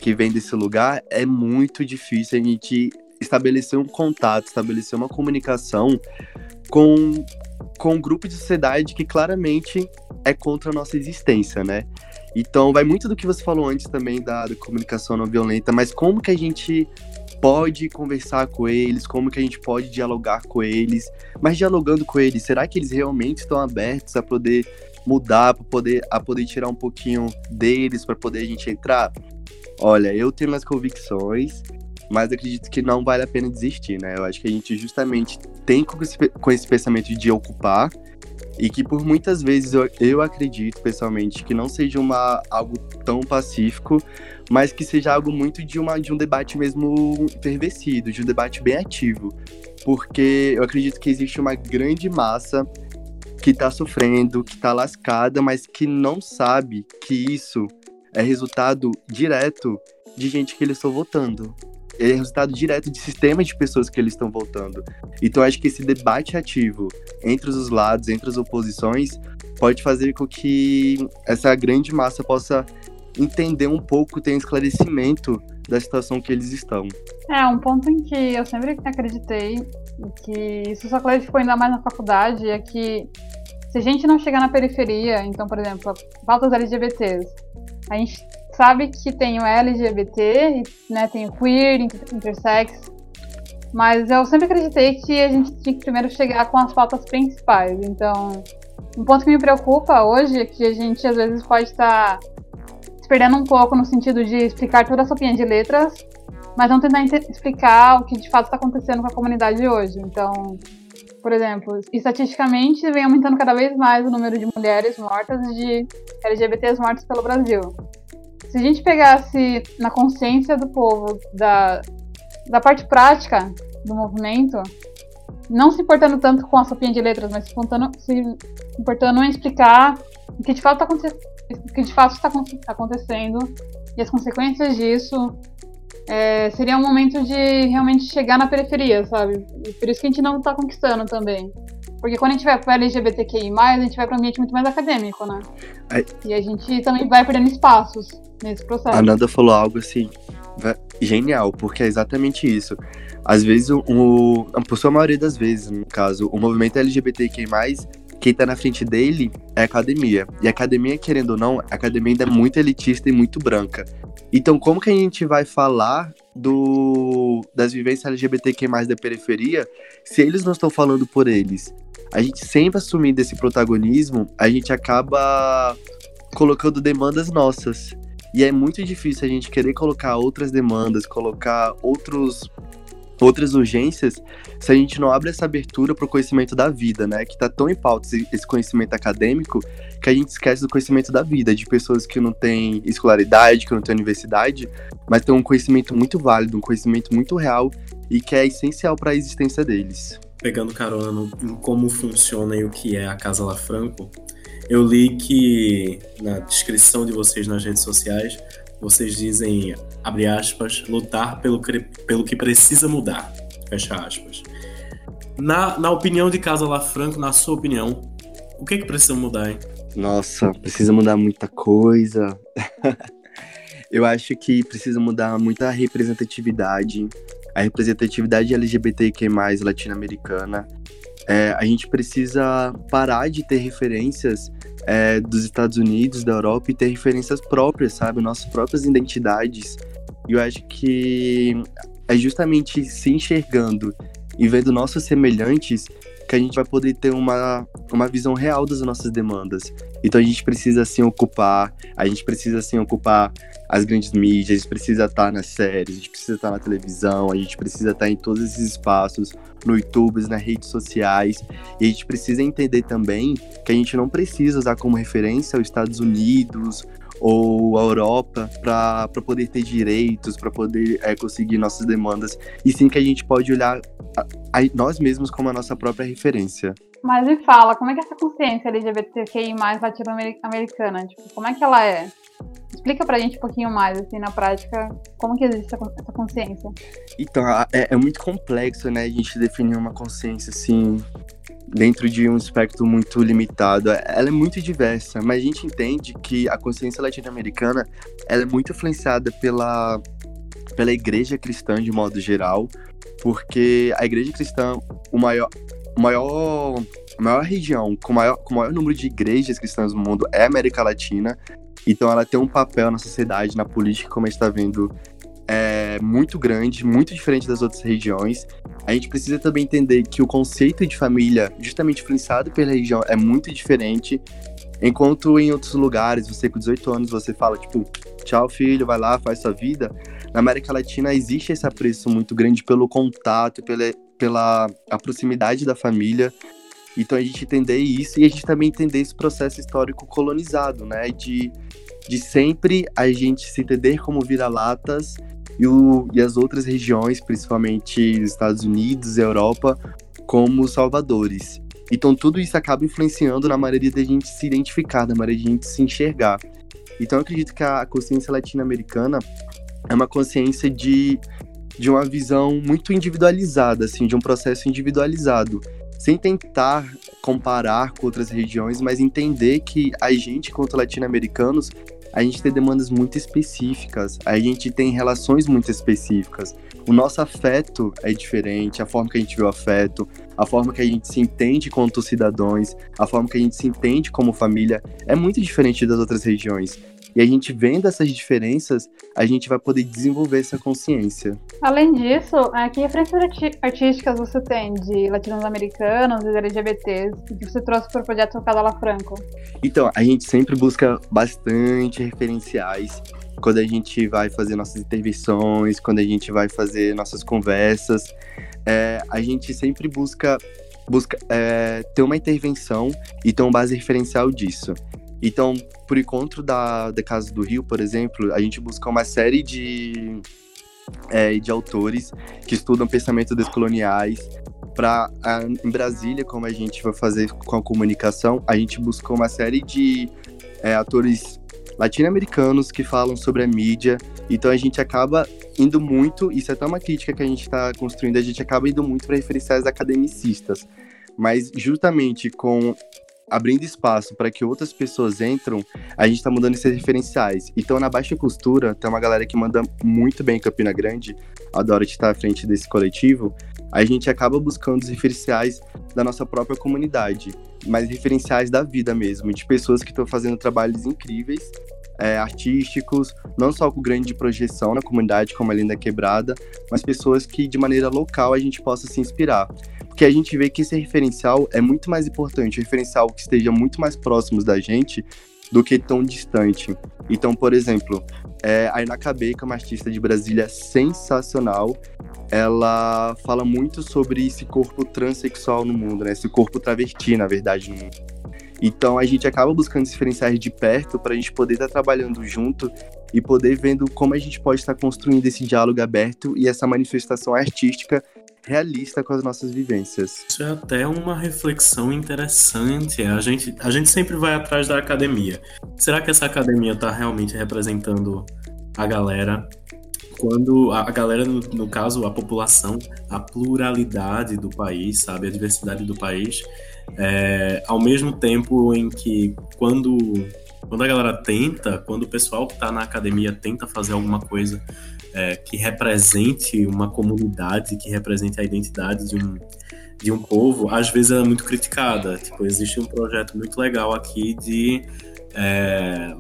que vem desse lugar, é muito difícil a gente estabelecer um contato, estabelecer uma comunicação com, com um grupo de sociedade que claramente é contra a nossa existência, né? Então, vai muito do que você falou antes também da, da comunicação não violenta, mas como que a gente pode conversar com eles, como que a gente pode dialogar com eles, mas dialogando com eles, será que eles realmente estão abertos a poder mudar, para poder a poder tirar um pouquinho deles para poder a gente entrar? Olha, eu tenho minhas convicções, mas acredito que não vale a pena desistir, né? Eu acho que a gente justamente tem com esse, com esse pensamento de ocupar e que por muitas vezes eu, eu acredito pessoalmente que não seja uma, algo tão pacífico, mas que seja algo muito de, uma, de um debate mesmo enfervescido, de um debate bem ativo. Porque eu acredito que existe uma grande massa que está sofrendo, que está lascada, mas que não sabe que isso é resultado direto de gente que eles estão votando é resultado direto de sistemas de pessoas que eles estão voltando. Então acho que esse debate ativo entre os lados, entre as oposições, pode fazer com que essa grande massa possa entender um pouco, ter um esclarecimento da situação que eles estão. É, um ponto em que eu sempre acreditei, que isso só clarificou ainda mais na faculdade, é que se a gente não chegar na periferia, então, por exemplo, pautas LGBTs, a gente sabe que tem o LGBT, né, tem o queer, intersex, mas eu sempre acreditei que a gente tinha que primeiro chegar com as pautas principais. Então, um ponto que me preocupa hoje é que a gente às vezes pode estar se perdendo um pouco no sentido de explicar toda a sopinha de letras, mas não tentar explicar o que de fato está acontecendo com a comunidade hoje. Então, por exemplo, estatisticamente vem aumentando cada vez mais o número de mulheres mortas de LGBTs mortos pelo Brasil se a gente pegasse na consciência do povo da, da parte prática do movimento, não se importando tanto com a sopinha de letras, mas se importando, se importando em explicar o que de fato, tá, o que de fato está acontecendo e as consequências disso, é, seria um momento de realmente chegar na periferia, sabe? E por isso que a gente não está conquistando também. Porque quando a gente vai para LGBTQI, a gente vai para um ambiente muito mais acadêmico, né? É. E a gente também vai perdendo espaços nesse processo. A Nanda falou algo assim, genial, porque é exatamente isso. Às vezes, o, o, por sua maioria das vezes, no caso, o movimento LGBTQI, quem tá na frente dele é a academia. E a academia, querendo ou não, a academia ainda é muito elitista e muito branca. Então, como que a gente vai falar do das vivências LGBTQ+, da periferia, se eles não estão falando por eles? A gente sempre assumindo esse protagonismo, a gente acaba colocando demandas nossas. E é muito difícil a gente querer colocar outras demandas, colocar outros outras urgências se a gente não abre essa abertura para o conhecimento da vida, né? Que está tão em pauta esse conhecimento acadêmico que a gente esquece do conhecimento da vida, de pessoas que não têm escolaridade, que não têm universidade, mas têm um conhecimento muito válido, um conhecimento muito real e que é essencial para a existência deles. Pegando carona no, em como funciona e o que é a Casa La Franco, eu li que na descrição de vocês nas redes sociais, vocês dizem, abre aspas, lutar pelo pelo que precisa mudar, fecha aspas. Na, na opinião de Casa La Franco, na sua opinião, o que é que precisa mudar, hein? Nossa, precisa mudar muita coisa. <laughs> eu acho que precisa mudar muita representatividade, a representatividade LGBTQ+, latino-americana. É, a gente precisa parar de ter referências é, dos Estados Unidos, da Europa e ter referências próprias, sabe? Nossas próprias identidades. E eu acho que é justamente se enxergando e vendo nossos semelhantes que a gente vai poder ter uma, uma visão real das nossas demandas. Então a gente precisa assim ocupar, a gente precisa assim ocupar as grandes mídias, a gente precisa estar nas séries, a gente precisa estar na televisão, a gente precisa estar em todos esses espaços, no YouTube, nas redes sociais. E a gente precisa entender também que a gente não precisa usar como referência os Estados Unidos ou a Europa para poder ter direitos, para poder é, conseguir nossas demandas, e sim que a gente pode olhar a, a, nós mesmos como a nossa própria referência. Mas me fala, como é que é essa consciência LGBTQI mais latino-americana? Tipo, como é que ela é? Explica pra gente um pouquinho mais, assim, na prática, como que existe essa consciência. Então, é, é muito complexo, né, a gente definir uma consciência, assim, dentro de um espectro muito limitado. Ela é muito diversa, mas a gente entende que a consciência latino-americana ela é muito influenciada pela, pela igreja cristã de modo geral, porque a igreja cristã, o maior, maior, a maior região com maior, com maior número de igrejas cristãs no mundo é a América Latina, então ela tem um papel na sociedade, na política, como a gente está vendo é muito grande, muito diferente das outras regiões. A gente precisa também entender que o conceito de família, justamente influenciado pela região, é muito diferente. Enquanto em outros lugares, você com 18 anos, você fala, tipo, tchau filho, vai lá, faz sua vida. Na América Latina existe esse apreço muito grande pelo contato, pela, pela a proximidade da família. Então a gente entender isso e a gente também entender esse processo histórico colonizado, né? De, de sempre a gente se entender como vira-latas e, o, e as outras regiões, principalmente Estados Unidos, Europa, como salvadores. Então tudo isso acaba influenciando na maneira da gente se identificar, na maneira de a gente se enxergar. Então eu acredito que a consciência latino-americana é uma consciência de, de uma visão muito individualizada, assim, de um processo individualizado, sem tentar comparar com outras regiões, mas entender que a gente, quanto latino-americanos, a gente tem demandas muito específicas, a gente tem relações muito específicas. O nosso afeto é diferente, a forma que a gente vê o afeto, a forma que a gente se entende quanto cidadãos, a forma que a gente se entende como família é muito diferente das outras regiões. E a gente vendo essas diferenças, a gente vai poder desenvolver essa consciência. Além disso, é, que referências artísticas você tem de latino-americanos e LGBTs que você trouxe para o projeto Cadala Franco? Então, a gente sempre busca bastante referenciais quando a gente vai fazer nossas intervenções, quando a gente vai fazer nossas conversas. É, a gente sempre busca, busca é, ter uma intervenção e ter uma base referencial disso. Então, por encontro da, da Casa do Rio, por exemplo, a gente busca uma série de, é, de autores que estudam pensamento descoloniais. Para em Brasília, como a gente vai fazer com a comunicação, a gente buscou uma série de é, atores latino-americanos que falam sobre a mídia. Então a gente acaba indo muito, isso é até uma crítica que a gente está construindo, a gente acaba indo muito para referenciais academicistas. Mas justamente com abrindo espaço para que outras pessoas entram, a gente está mudando esses referenciais. Então, na Baixa Costura, tem uma galera que manda muito bem em Campina Grande, adora estar à frente desse coletivo, a gente acaba buscando os referenciais da nossa própria comunidade, mas referenciais da vida mesmo, de pessoas que estão fazendo trabalhos incríveis, é, artísticos, não só com grande projeção na comunidade, como a Linda Quebrada, mas pessoas que de maneira local a gente possa se inspirar porque a gente vê que esse referencial é muito mais importante, um referencial que esteja muito mais próximo da gente do que tão distante. Então, por exemplo, é, a Ina que é uma artista de Brasília sensacional, ela fala muito sobre esse corpo transexual no mundo, né? Esse corpo travesti, na verdade, no mundo. Então a gente acaba buscando diferenciais de perto para a gente poder estar tá trabalhando junto e poder vendo como a gente pode estar tá construindo esse diálogo aberto e essa manifestação artística realista com as nossas vivências. Isso é até uma reflexão interessante. A gente, a gente sempre vai atrás da academia. Será que essa academia está realmente representando a galera? Quando a, galera, no, no, caso, a população, a pluralidade do país, sabe, a diversidade do país, é, ao mesmo tempo em que quando quando a galera tenta, quando o pessoal que está na academia tenta fazer alguma coisa é, que represente uma comunidade, que represente a identidade de um, de um povo, às vezes ela é muito criticada. Tipo, existe um projeto muito legal aqui de é,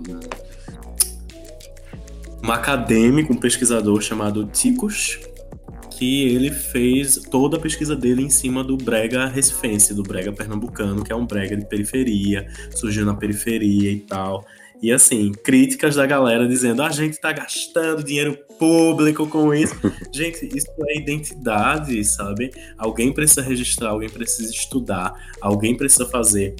um acadêmico, um pesquisador chamado Ticos, que ele fez toda a pesquisa dele em cima do brega recifense, do brega pernambucano, que é um brega de periferia, surgiu na periferia e tal. E assim, críticas da galera dizendo: a gente tá gastando dinheiro público com isso. <laughs> gente, isso é identidade, sabe? Alguém precisa registrar, alguém precisa estudar, alguém precisa fazer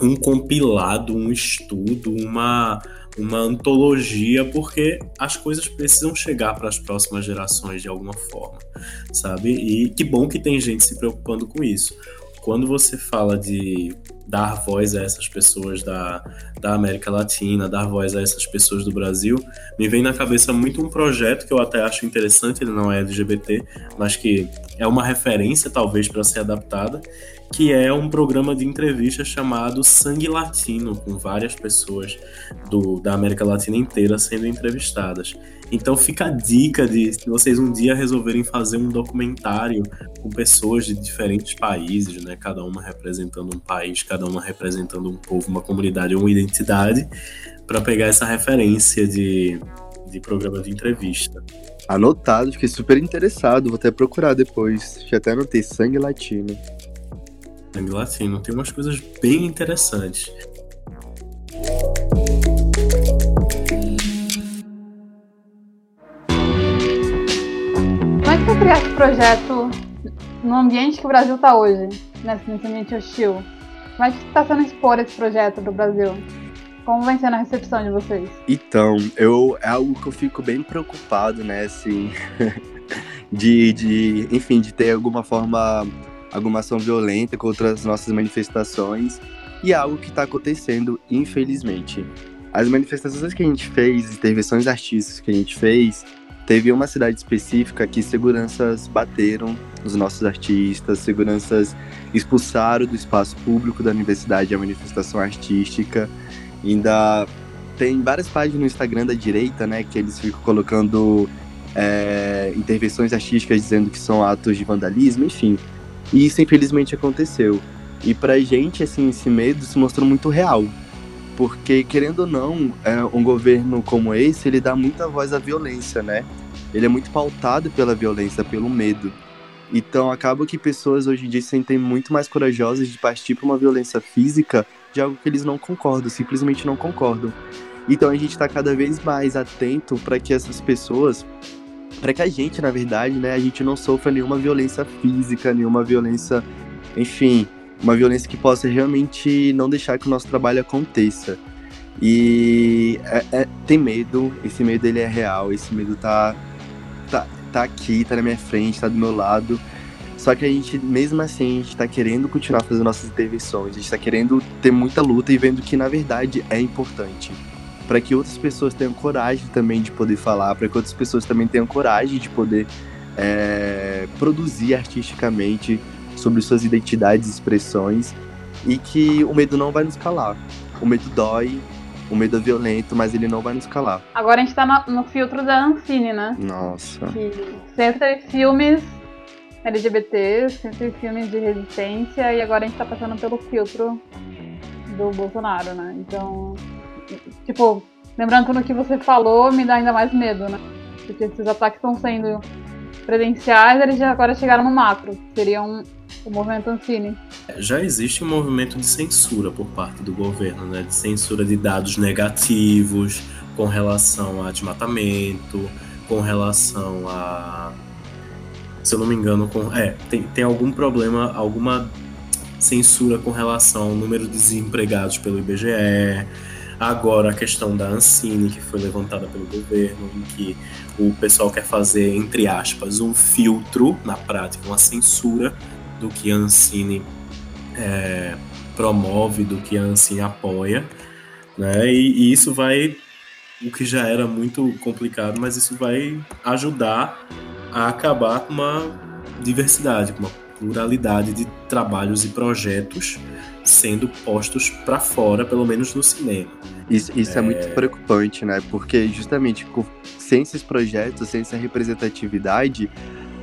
um compilado, um estudo, uma, uma antologia, porque as coisas precisam chegar para as próximas gerações de alguma forma, sabe? E que bom que tem gente se preocupando com isso. Quando você fala de dar voz a essas pessoas da, da América Latina, dar voz a essas pessoas do Brasil, me vem na cabeça muito um projeto que eu até acho interessante, ele não é LGBT, mas que é uma referência talvez para ser adaptada, que é um programa de entrevista chamado Sangue Latino, com várias pessoas do, da América Latina inteira sendo entrevistadas. Então fica a dica de se vocês um dia resolverem fazer um documentário com pessoas de diferentes países, né, cada uma representando um país, cada uma representando um povo, uma comunidade, uma identidade, para pegar essa referência de, de programa de entrevista. Anotado, fiquei super interessado, vou até procurar depois. Já até anotei Sangue Latino. Sangue Latino, tem umas coisas bem interessantes. Como é que você criar esse projeto no ambiente que o Brasil está hoje, nesse ambiente hostil? Como é que está sendo expor esse projeto do Brasil? Como vai ser a recepção de vocês? Então, eu é algo que eu fico bem preocupado, né, assim, <laughs> de, de, enfim, de ter alguma forma alguma ação violenta contra as nossas manifestações e algo que está acontecendo, infelizmente. As manifestações que a gente fez, intervenções artísticas que a gente fez, teve uma cidade específica que seguranças bateram nos nossos artistas, seguranças expulsaram do espaço público da universidade a manifestação artística. Ainda tem várias páginas no Instagram da direita, né, que eles ficam colocando é, intervenções artísticas dizendo que são atos de vandalismo, enfim. E isso infelizmente aconteceu. E pra gente, assim, esse medo se mostrou muito real. Porque, querendo ou não, é, um governo como esse, ele dá muita voz à violência, né? Ele é muito pautado pela violência, pelo medo. Então, acaba que pessoas hoje em dia se sentem muito mais corajosas de partir para uma violência física de algo que eles não concordam, simplesmente não concordam. Então, a gente está cada vez mais atento para que essas pessoas para que a gente, na verdade, né, a gente não sofra nenhuma violência física, nenhuma violência, enfim, uma violência que possa realmente não deixar que o nosso trabalho aconteça. E é, é, tem medo, esse medo ele é real, esse medo tá, tá, tá aqui, tá na minha frente, tá do meu lado. Só que a gente, mesmo assim, a gente tá querendo continuar fazendo nossas intervenções, a gente tá querendo ter muita luta e vendo que, na verdade, é importante para que outras pessoas tenham coragem também de poder falar, para que outras pessoas também tenham coragem de poder é, produzir artisticamente sobre suas identidades e expressões e que o medo não vai nos calar. O medo dói, o medo é violento, mas ele não vai nos calar. Agora a gente tá no, no filtro da Ancine, né? Nossa. Que sempre filmes LGBT, sempre filmes de resistência, e agora a gente tá passando pelo filtro do Bolsonaro, né? Então, tipo, lembrando tudo que você falou, me dá ainda mais medo, né? Porque esses ataques estão sendo presenciais, eles já agora chegaram no macro, seria um, o movimento Ancine. Já existe um movimento de censura por parte do governo, né? De censura de dados negativos com relação a desmatamento, com relação a. Se eu não me engano, com. É, tem, tem algum problema, alguma censura com relação ao número de desempregados pelo IBGE Agora, a questão da Ancine, que foi levantada pelo governo, em que o pessoal quer fazer, entre aspas, um filtro, na prática, uma censura do que a Ancine é, promove, do que a Ancine apoia. Né? E, e isso vai, o que já era muito complicado, mas isso vai ajudar a acabar com uma diversidade, com uma pluralidade de trabalhos e projetos sendo postos para fora, pelo menos no cinema. Isso, isso é... é... muito preocupante, né? Porque justamente sem esses projetos, sem essa representatividade,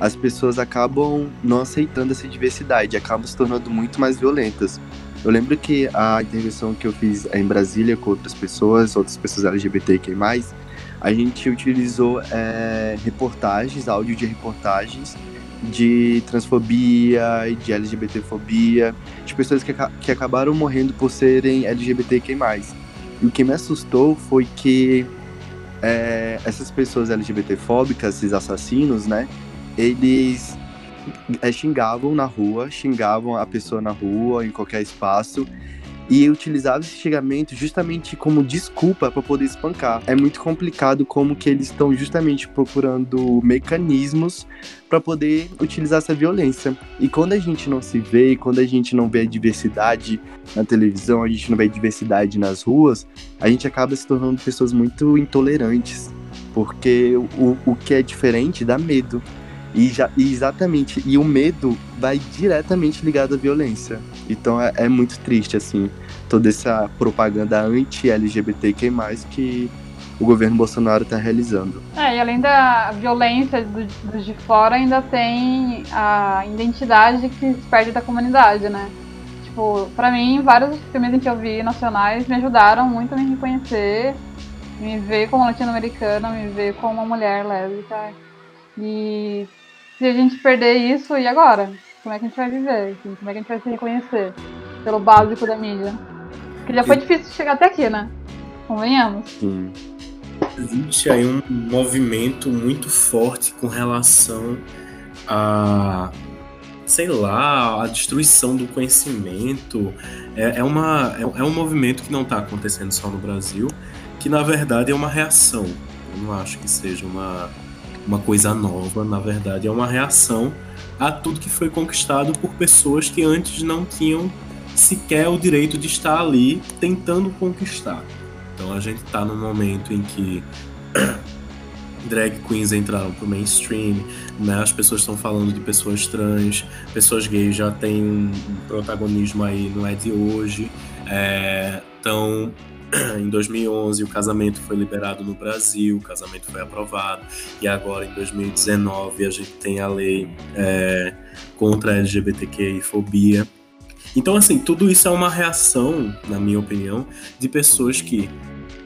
as pessoas acabam não aceitando essa diversidade, acabam se tornando muito mais violentas. Eu lembro que a intervenção que eu fiz em Brasília com outras pessoas, outras pessoas LGBTQ+, a gente utilizou é, reportagens, áudio de reportagens de transfobia e de LGBTfobia, de pessoas que, que acabaram morrendo por serem LGBTQ+. E o que me assustou foi que é, essas pessoas LGBTfóbicas, esses assassinos, né, eles é, xingavam na rua, xingavam a pessoa na rua, em qualquer espaço, e utilizava esse xingamento justamente como desculpa para poder espancar. É muito complicado como que eles estão justamente procurando mecanismos para poder utilizar essa violência. E quando a gente não se vê, quando a gente não vê a diversidade na televisão, a gente não vê a diversidade nas ruas, a gente acaba se tornando pessoas muito intolerantes. Porque o, o que é diferente dá medo. E, já, exatamente, e o medo vai diretamente ligado à violência. Então é, é muito triste, assim, toda essa propaganda anti-LGBTQ+, que o governo Bolsonaro está realizando. É, e além da violência dos do de fora, ainda tem a identidade que se perde da comunidade, né? Tipo, pra mim, vários filmes em que eu vi nacionais me ajudaram muito a me reconhecer, me ver como latino-americana, me ver como uma mulher lésbica. E se a gente perder isso, e agora? Como é que a gente vai viver? Assim, como é que a gente vai se reconhecer? Pelo básico da mídia. Porque já foi difícil chegar até aqui, né? Convenhamos. Sim. Existe aí um movimento muito forte com relação a sei lá, a destruição do conhecimento. É, é, uma, é, é um movimento que não está acontecendo só no Brasil, que na verdade é uma reação. Eu não acho que seja uma, uma coisa nova, na verdade, é uma reação a tudo que foi conquistado por pessoas que antes não tinham sequer o direito de estar ali tentando conquistar. Então a gente está num momento em que <clears throat> drag queens entraram pro mainstream, né? As pessoas estão falando de pessoas trans, pessoas gays já têm um protagonismo aí, não é de hoje. Então, em 2011 o casamento foi liberado no Brasil, o casamento foi aprovado, e agora em 2019 a gente tem a lei é, contra a LGBTQI fobia. Então, assim, tudo isso é uma reação, na minha opinião, de pessoas que,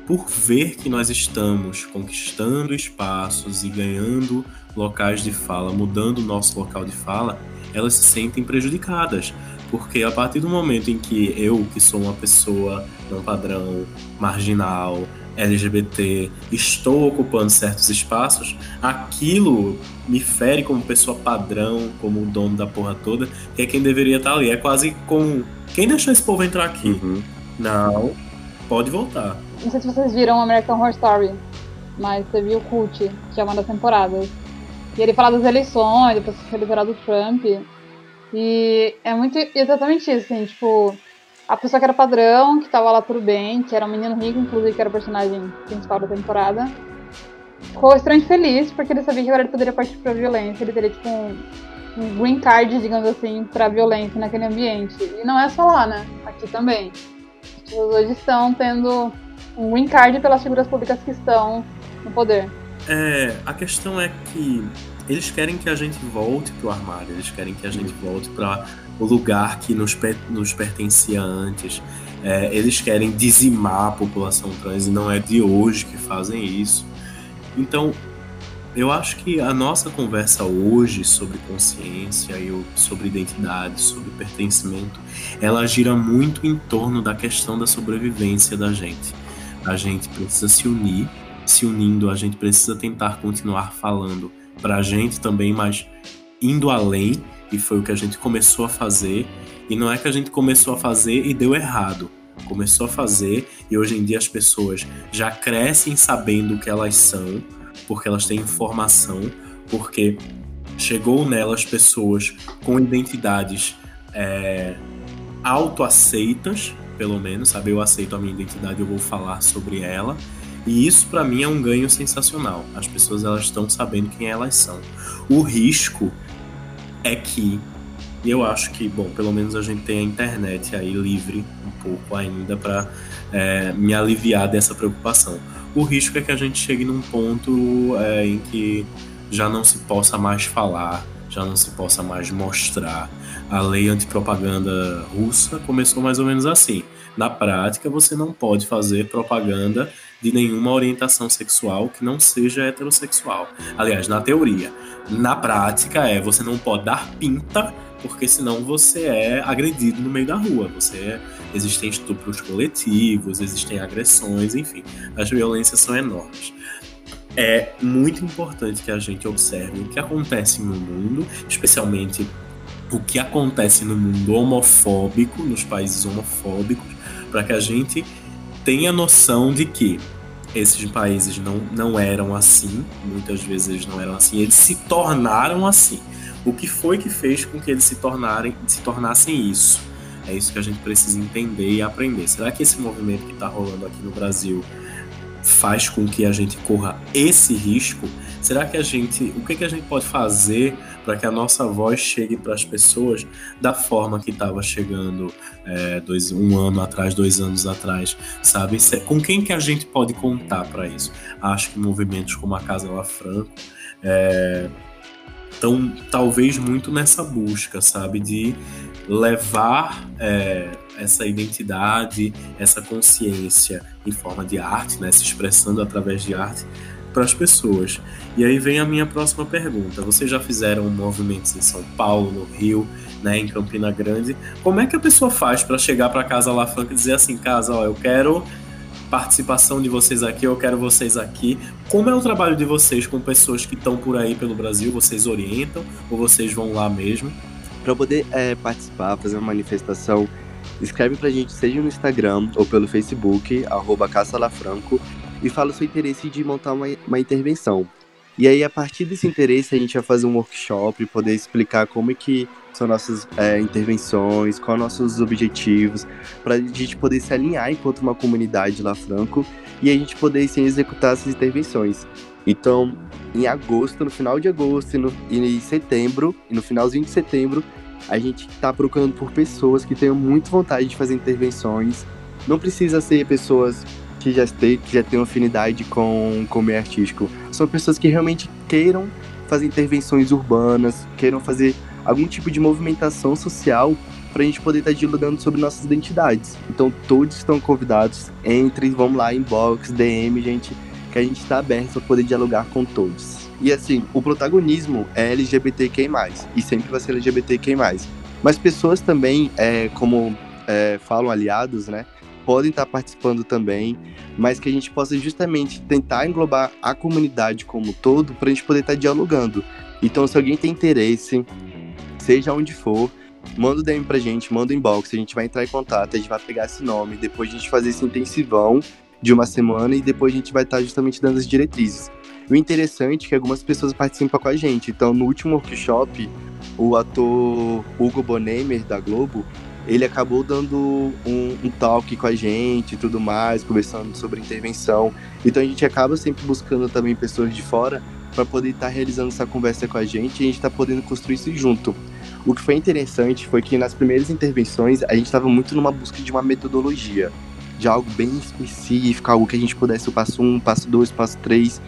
por ver que nós estamos conquistando espaços e ganhando locais de fala, mudando o nosso local de fala, elas se sentem prejudicadas. Porque a partir do momento em que eu, que sou uma pessoa não padrão, marginal, LGBT, estou ocupando certos espaços, aquilo me fere como pessoa padrão, como o dono da porra toda, que é quem deveria estar ali. É quase como. Quem deixou esse povo entrar aqui? Uhum. Não, pode voltar. Não sei se vocês viram American Horror Story, mas você viu o Cult, que é uma das temporadas. E ele fala das eleições, depois que foi liberado o Trump. E é muito exatamente isso, assim, tipo, a pessoa que era padrão, que tava lá tudo bem, que era um menino rico, inclusive, que era o personagem principal da temporada, ficou extremamente feliz, porque ele sabia que agora ele poderia partir pra violência, ele teria, tipo, um, um green card, digamos assim, pra violência naquele ambiente. E não é só lá, né? Aqui também. As pessoas hoje estão tendo um green card pelas figuras públicas que estão no poder. É, a questão é que eles querem que a gente volte pro armário, eles querem que a gente volte para o lugar que nos, nos pertencia antes. É, eles querem dizimar a população trans e não é de hoje que fazem isso. Então, eu acho que a nossa conversa hoje sobre consciência e sobre identidade, sobre pertencimento, ela gira muito em torno da questão da sobrevivência da gente. A gente precisa se unir, se unindo, a gente precisa tentar continuar falando para a gente também, mas indo além, e foi o que a gente começou a fazer. E não é que a gente começou a fazer e deu errado. Começou a fazer e hoje em dia as pessoas já crescem sabendo o que elas são, porque elas têm informação, porque chegou nelas pessoas com identidades é, autoaceitas, pelo menos, sabe? Eu aceito a minha identidade, eu vou falar sobre ela. E isso para mim é um ganho sensacional. As pessoas elas estão sabendo quem elas são. O risco é que eu acho que, bom, pelo menos a gente tem a internet aí livre um pouco ainda para é, me aliviar dessa preocupação. O risco é que a gente chegue num ponto é, em que já não se possa mais falar, já não se possa mais mostrar. A lei antipropaganda russa começou mais ou menos assim. Na prática, você não pode fazer propaganda de nenhuma orientação sexual que não seja heterossexual. Aliás, na teoria. Na prática é você não pode dar pinta, porque senão você é agredido no meio da rua. Você é, existem estupros coletivos, existem agressões, enfim, as violências são enormes. É muito importante que a gente observe o que acontece no mundo, especialmente o que acontece no mundo homofóbico, nos países homofóbicos, para que a gente tenha noção de que esses países não, não eram assim, muitas vezes eles não eram assim, eles se tornaram assim. O que foi que fez com que eles se, tornarem, se tornassem isso? É isso que a gente precisa entender e aprender. Será que esse movimento que está rolando aqui no Brasil faz com que a gente corra esse risco? Será que a gente, o que, que a gente pode fazer para que a nossa voz chegue para as pessoas da forma que estava chegando é, dois, um ano atrás, dois anos atrás, sabe? Com quem que a gente pode contar para isso? Acho que movimentos como a Casa La Franco é, estão talvez muito nessa busca, sabe, de levar é, essa identidade, essa consciência em forma de arte, né, se expressando através de arte para as pessoas. E aí vem a minha próxima pergunta. Vocês já fizeram movimentos em São Paulo, no Rio, né, em Campina Grande? Como é que a pessoa faz para chegar para casa Franca e dizer assim, casa, ó, eu quero participação de vocês aqui, eu quero vocês aqui. Como é o trabalho de vocês com pessoas que estão por aí pelo Brasil? Vocês orientam ou vocês vão lá mesmo? Para poder é, participar, fazer uma manifestação, escreve pra gente, seja no Instagram ou pelo Facebook, arroba Franco, e fala o seu interesse de montar uma, uma intervenção. E aí, a partir desse interesse, a gente vai fazer um workshop poder explicar como é que são nossas é, intervenções, quais nossos objetivos, para a gente poder se alinhar enquanto uma comunidade lá franco e a gente poder sim executar essas intervenções. Então, em agosto, no final de agosto e, no, e em setembro, e no finalzinho de setembro, a gente está procurando por pessoas que tenham muito vontade de fazer intervenções. Não precisa ser pessoas que já, tem, que já tenham afinidade com, com o meio artístico. São pessoas que realmente queiram fazer intervenções urbanas, queiram fazer algum tipo de movimentação social para a gente poder estar tá dialogando sobre nossas identidades. Então todos estão convidados, entre, vamos lá, inbox, DM, gente, que a gente está aberto para poder dialogar com todos. E assim, o protagonismo é LGBTQ+, e sempre vai ser LGBTQ+. Mas pessoas também, é, como é, falam aliados, né, podem estar participando também, mas que a gente possa justamente tentar englobar a comunidade como um todo para a gente poder estar dialogando. Então, se alguém tem interesse, seja onde for, manda o DM pra gente, manda o inbox, a gente vai entrar em contato, a gente vai pegar esse nome, depois a gente fazer esse intensivão de uma semana e depois a gente vai estar justamente dando as diretrizes. O interessante é que algumas pessoas participam com a gente. Então, no último workshop, o ator Hugo Bonemer, da Globo, ele acabou dando um, um talk com a gente e tudo mais, conversando sobre intervenção. Então a gente acaba sempre buscando também pessoas de fora para poder estar tá realizando essa conversa com a gente e a gente está podendo construir isso junto. O que foi interessante foi que nas primeiras intervenções a gente estava muito numa busca de uma metodologia, de algo bem específico, algo que a gente pudesse o passo um, passo dois, passo três.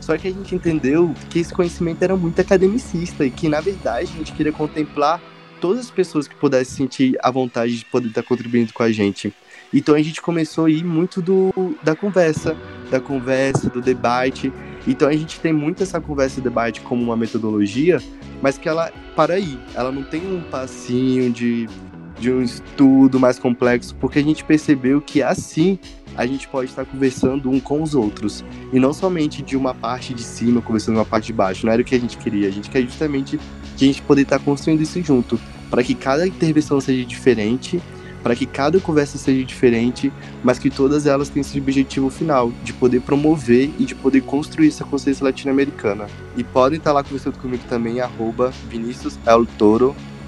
Só que a gente entendeu que esse conhecimento era muito academicista e que na verdade a gente queria contemplar todas as pessoas que pudessem sentir a vontade de poder estar contribuindo com a gente. Então a gente começou a ir muito do, da conversa, da conversa, do debate. Então a gente tem muito essa conversa e debate como uma metodologia, mas que ela para aí, ela não tem um passinho de, de um estudo mais complexo, porque a gente percebeu que assim a gente pode estar conversando um com os outros. E não somente de uma parte de cima conversando uma parte de baixo. Não era o que a gente queria. A gente quer justamente que a gente poder estar construindo isso junto para que cada intervenção seja diferente, para que cada conversa seja diferente, mas que todas elas tenham esse objetivo final, de poder promover e de poder construir essa consciência latino-americana. E podem estar lá conversando comigo também, arroba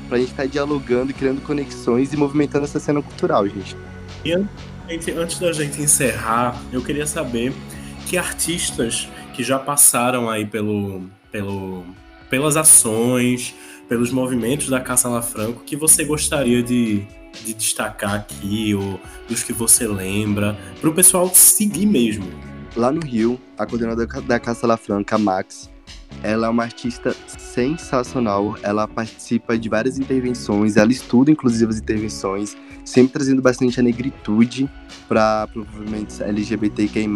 para a gente estar dialogando, criando conexões e movimentando essa cena cultural, gente. E antes da gente encerrar, eu queria saber que artistas que já passaram aí pelo, pelo, pelas ações, pelos movimentos da Caça La Franco que você gostaria de, de destacar aqui, ou dos que você lembra, para o pessoal seguir mesmo? Lá no Rio, a coordenadora da Caça La Franca, Max, ela é uma artista sensacional. Ela participa de várias intervenções, ela estuda inclusive as intervenções, sempre trazendo bastante a negritude para movimentos LGBTQI+.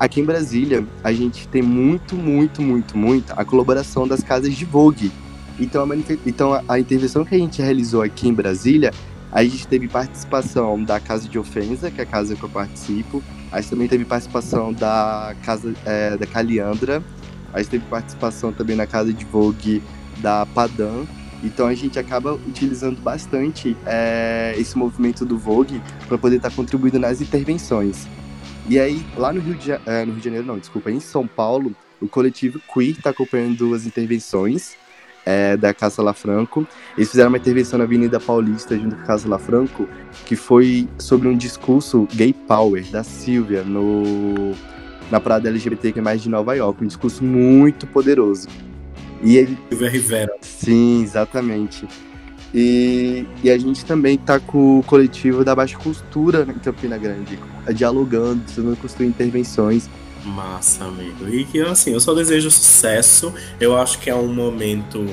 Aqui em Brasília, a gente tem muito, muito, muito, muito a colaboração das casas de Vogue. Então a, então, a, a intervenção que a gente realizou aqui em Brasília, a gente teve participação da Casa de Ofensa, que é a casa que eu participo. A gente também teve participação da casa é, da Caliandra, a gente teve participação também na casa de Vogue da Padam. Então a gente acaba utilizando bastante é, esse movimento do Vogue para poder estar tá contribuindo nas intervenções. E aí, lá no Rio, de, é, no Rio de Janeiro, não, desculpa, em São Paulo, o coletivo Queer está acompanhando as intervenções é, da Casa Lafranco. Eles fizeram uma intervenção na Avenida Paulista junto com a Casa Lafranco, que foi sobre um discurso gay power da Silvia no na parada LGBTQ+, de Nova York. Um discurso muito poderoso. E ele... Silvia Rivera. Sim, exatamente. E, e a gente também tá com o coletivo da Baixa Costura em Campina Grande, dialogando, tentando construir intervenções. Massa, amigo. E que, assim, eu só desejo sucesso. Eu acho que é um momento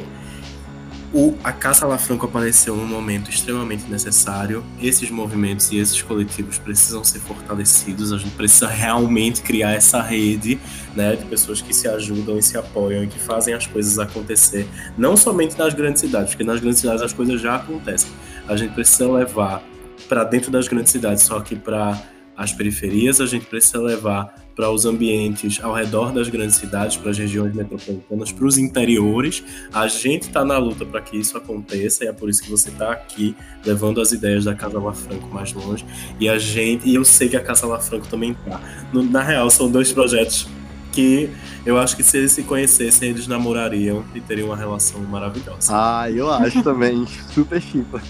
o, a Caça Lafranco apareceu num momento extremamente necessário. Esses movimentos e esses coletivos precisam ser fortalecidos. A gente precisa realmente criar essa rede né, de pessoas que se ajudam e se apoiam e que fazem as coisas acontecer. Não somente nas grandes cidades, porque nas grandes cidades as coisas já acontecem. A gente precisa levar para dentro das grandes cidades, só que para as periferias, a gente precisa levar para os ambientes ao redor das grandes cidades, para as regiões metropolitanas, para os interiores. A gente está na luta para que isso aconteça e é por isso que você está aqui levando as ideias da Casa Lafranco mais longe. E a gente, e eu sei que a Casa Lafranco também está. Na real, são dois projetos que eu acho que se eles se conhecessem, eles namorariam e teriam uma relação maravilhosa. Ah, eu acho também. <laughs> Super chipa.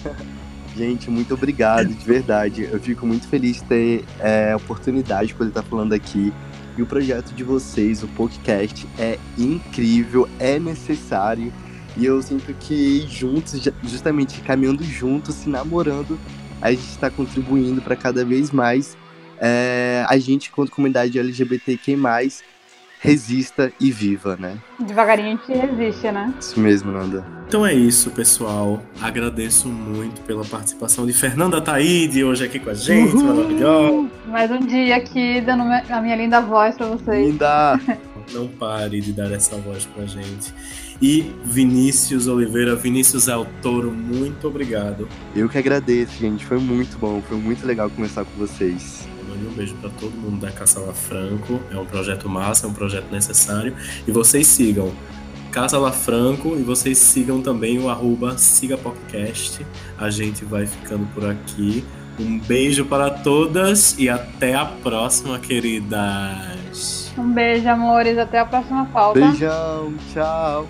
Gente, muito obrigado, de verdade. Eu fico muito feliz de ter é, a oportunidade de poder estar falando aqui. E o projeto de vocês, o podcast, é incrível, é necessário. E eu sinto que juntos, justamente caminhando juntos, se namorando, a gente está contribuindo para cada vez mais é, a gente, quanto comunidade LGBTQ+, resista e viva, né? Devagarinho a gente resiste, né? Isso mesmo, Nanda. Então é isso, pessoal. Agradeço muito pela participação de Fernanda Taide hoje aqui com a gente, Uhul. maravilhosa. Mais um dia aqui dando a minha linda voz para vocês. Linda! <laughs> Não pare de dar essa voz pra gente. E Vinícius Oliveira, Vinícius El Toro, muito obrigado. Eu que agradeço, gente. Foi muito bom, foi muito legal conversar com vocês. Um beijo para todo mundo da Caçala Franco. É um projeto massa, é um projeto necessário. E vocês sigam Casa Franco e vocês sigam também o arroba SigaPopcast. A gente vai ficando por aqui. Um beijo para todas e até a próxima, queridas. Um beijo, amores. Até a próxima pauta. Beijão, tchau.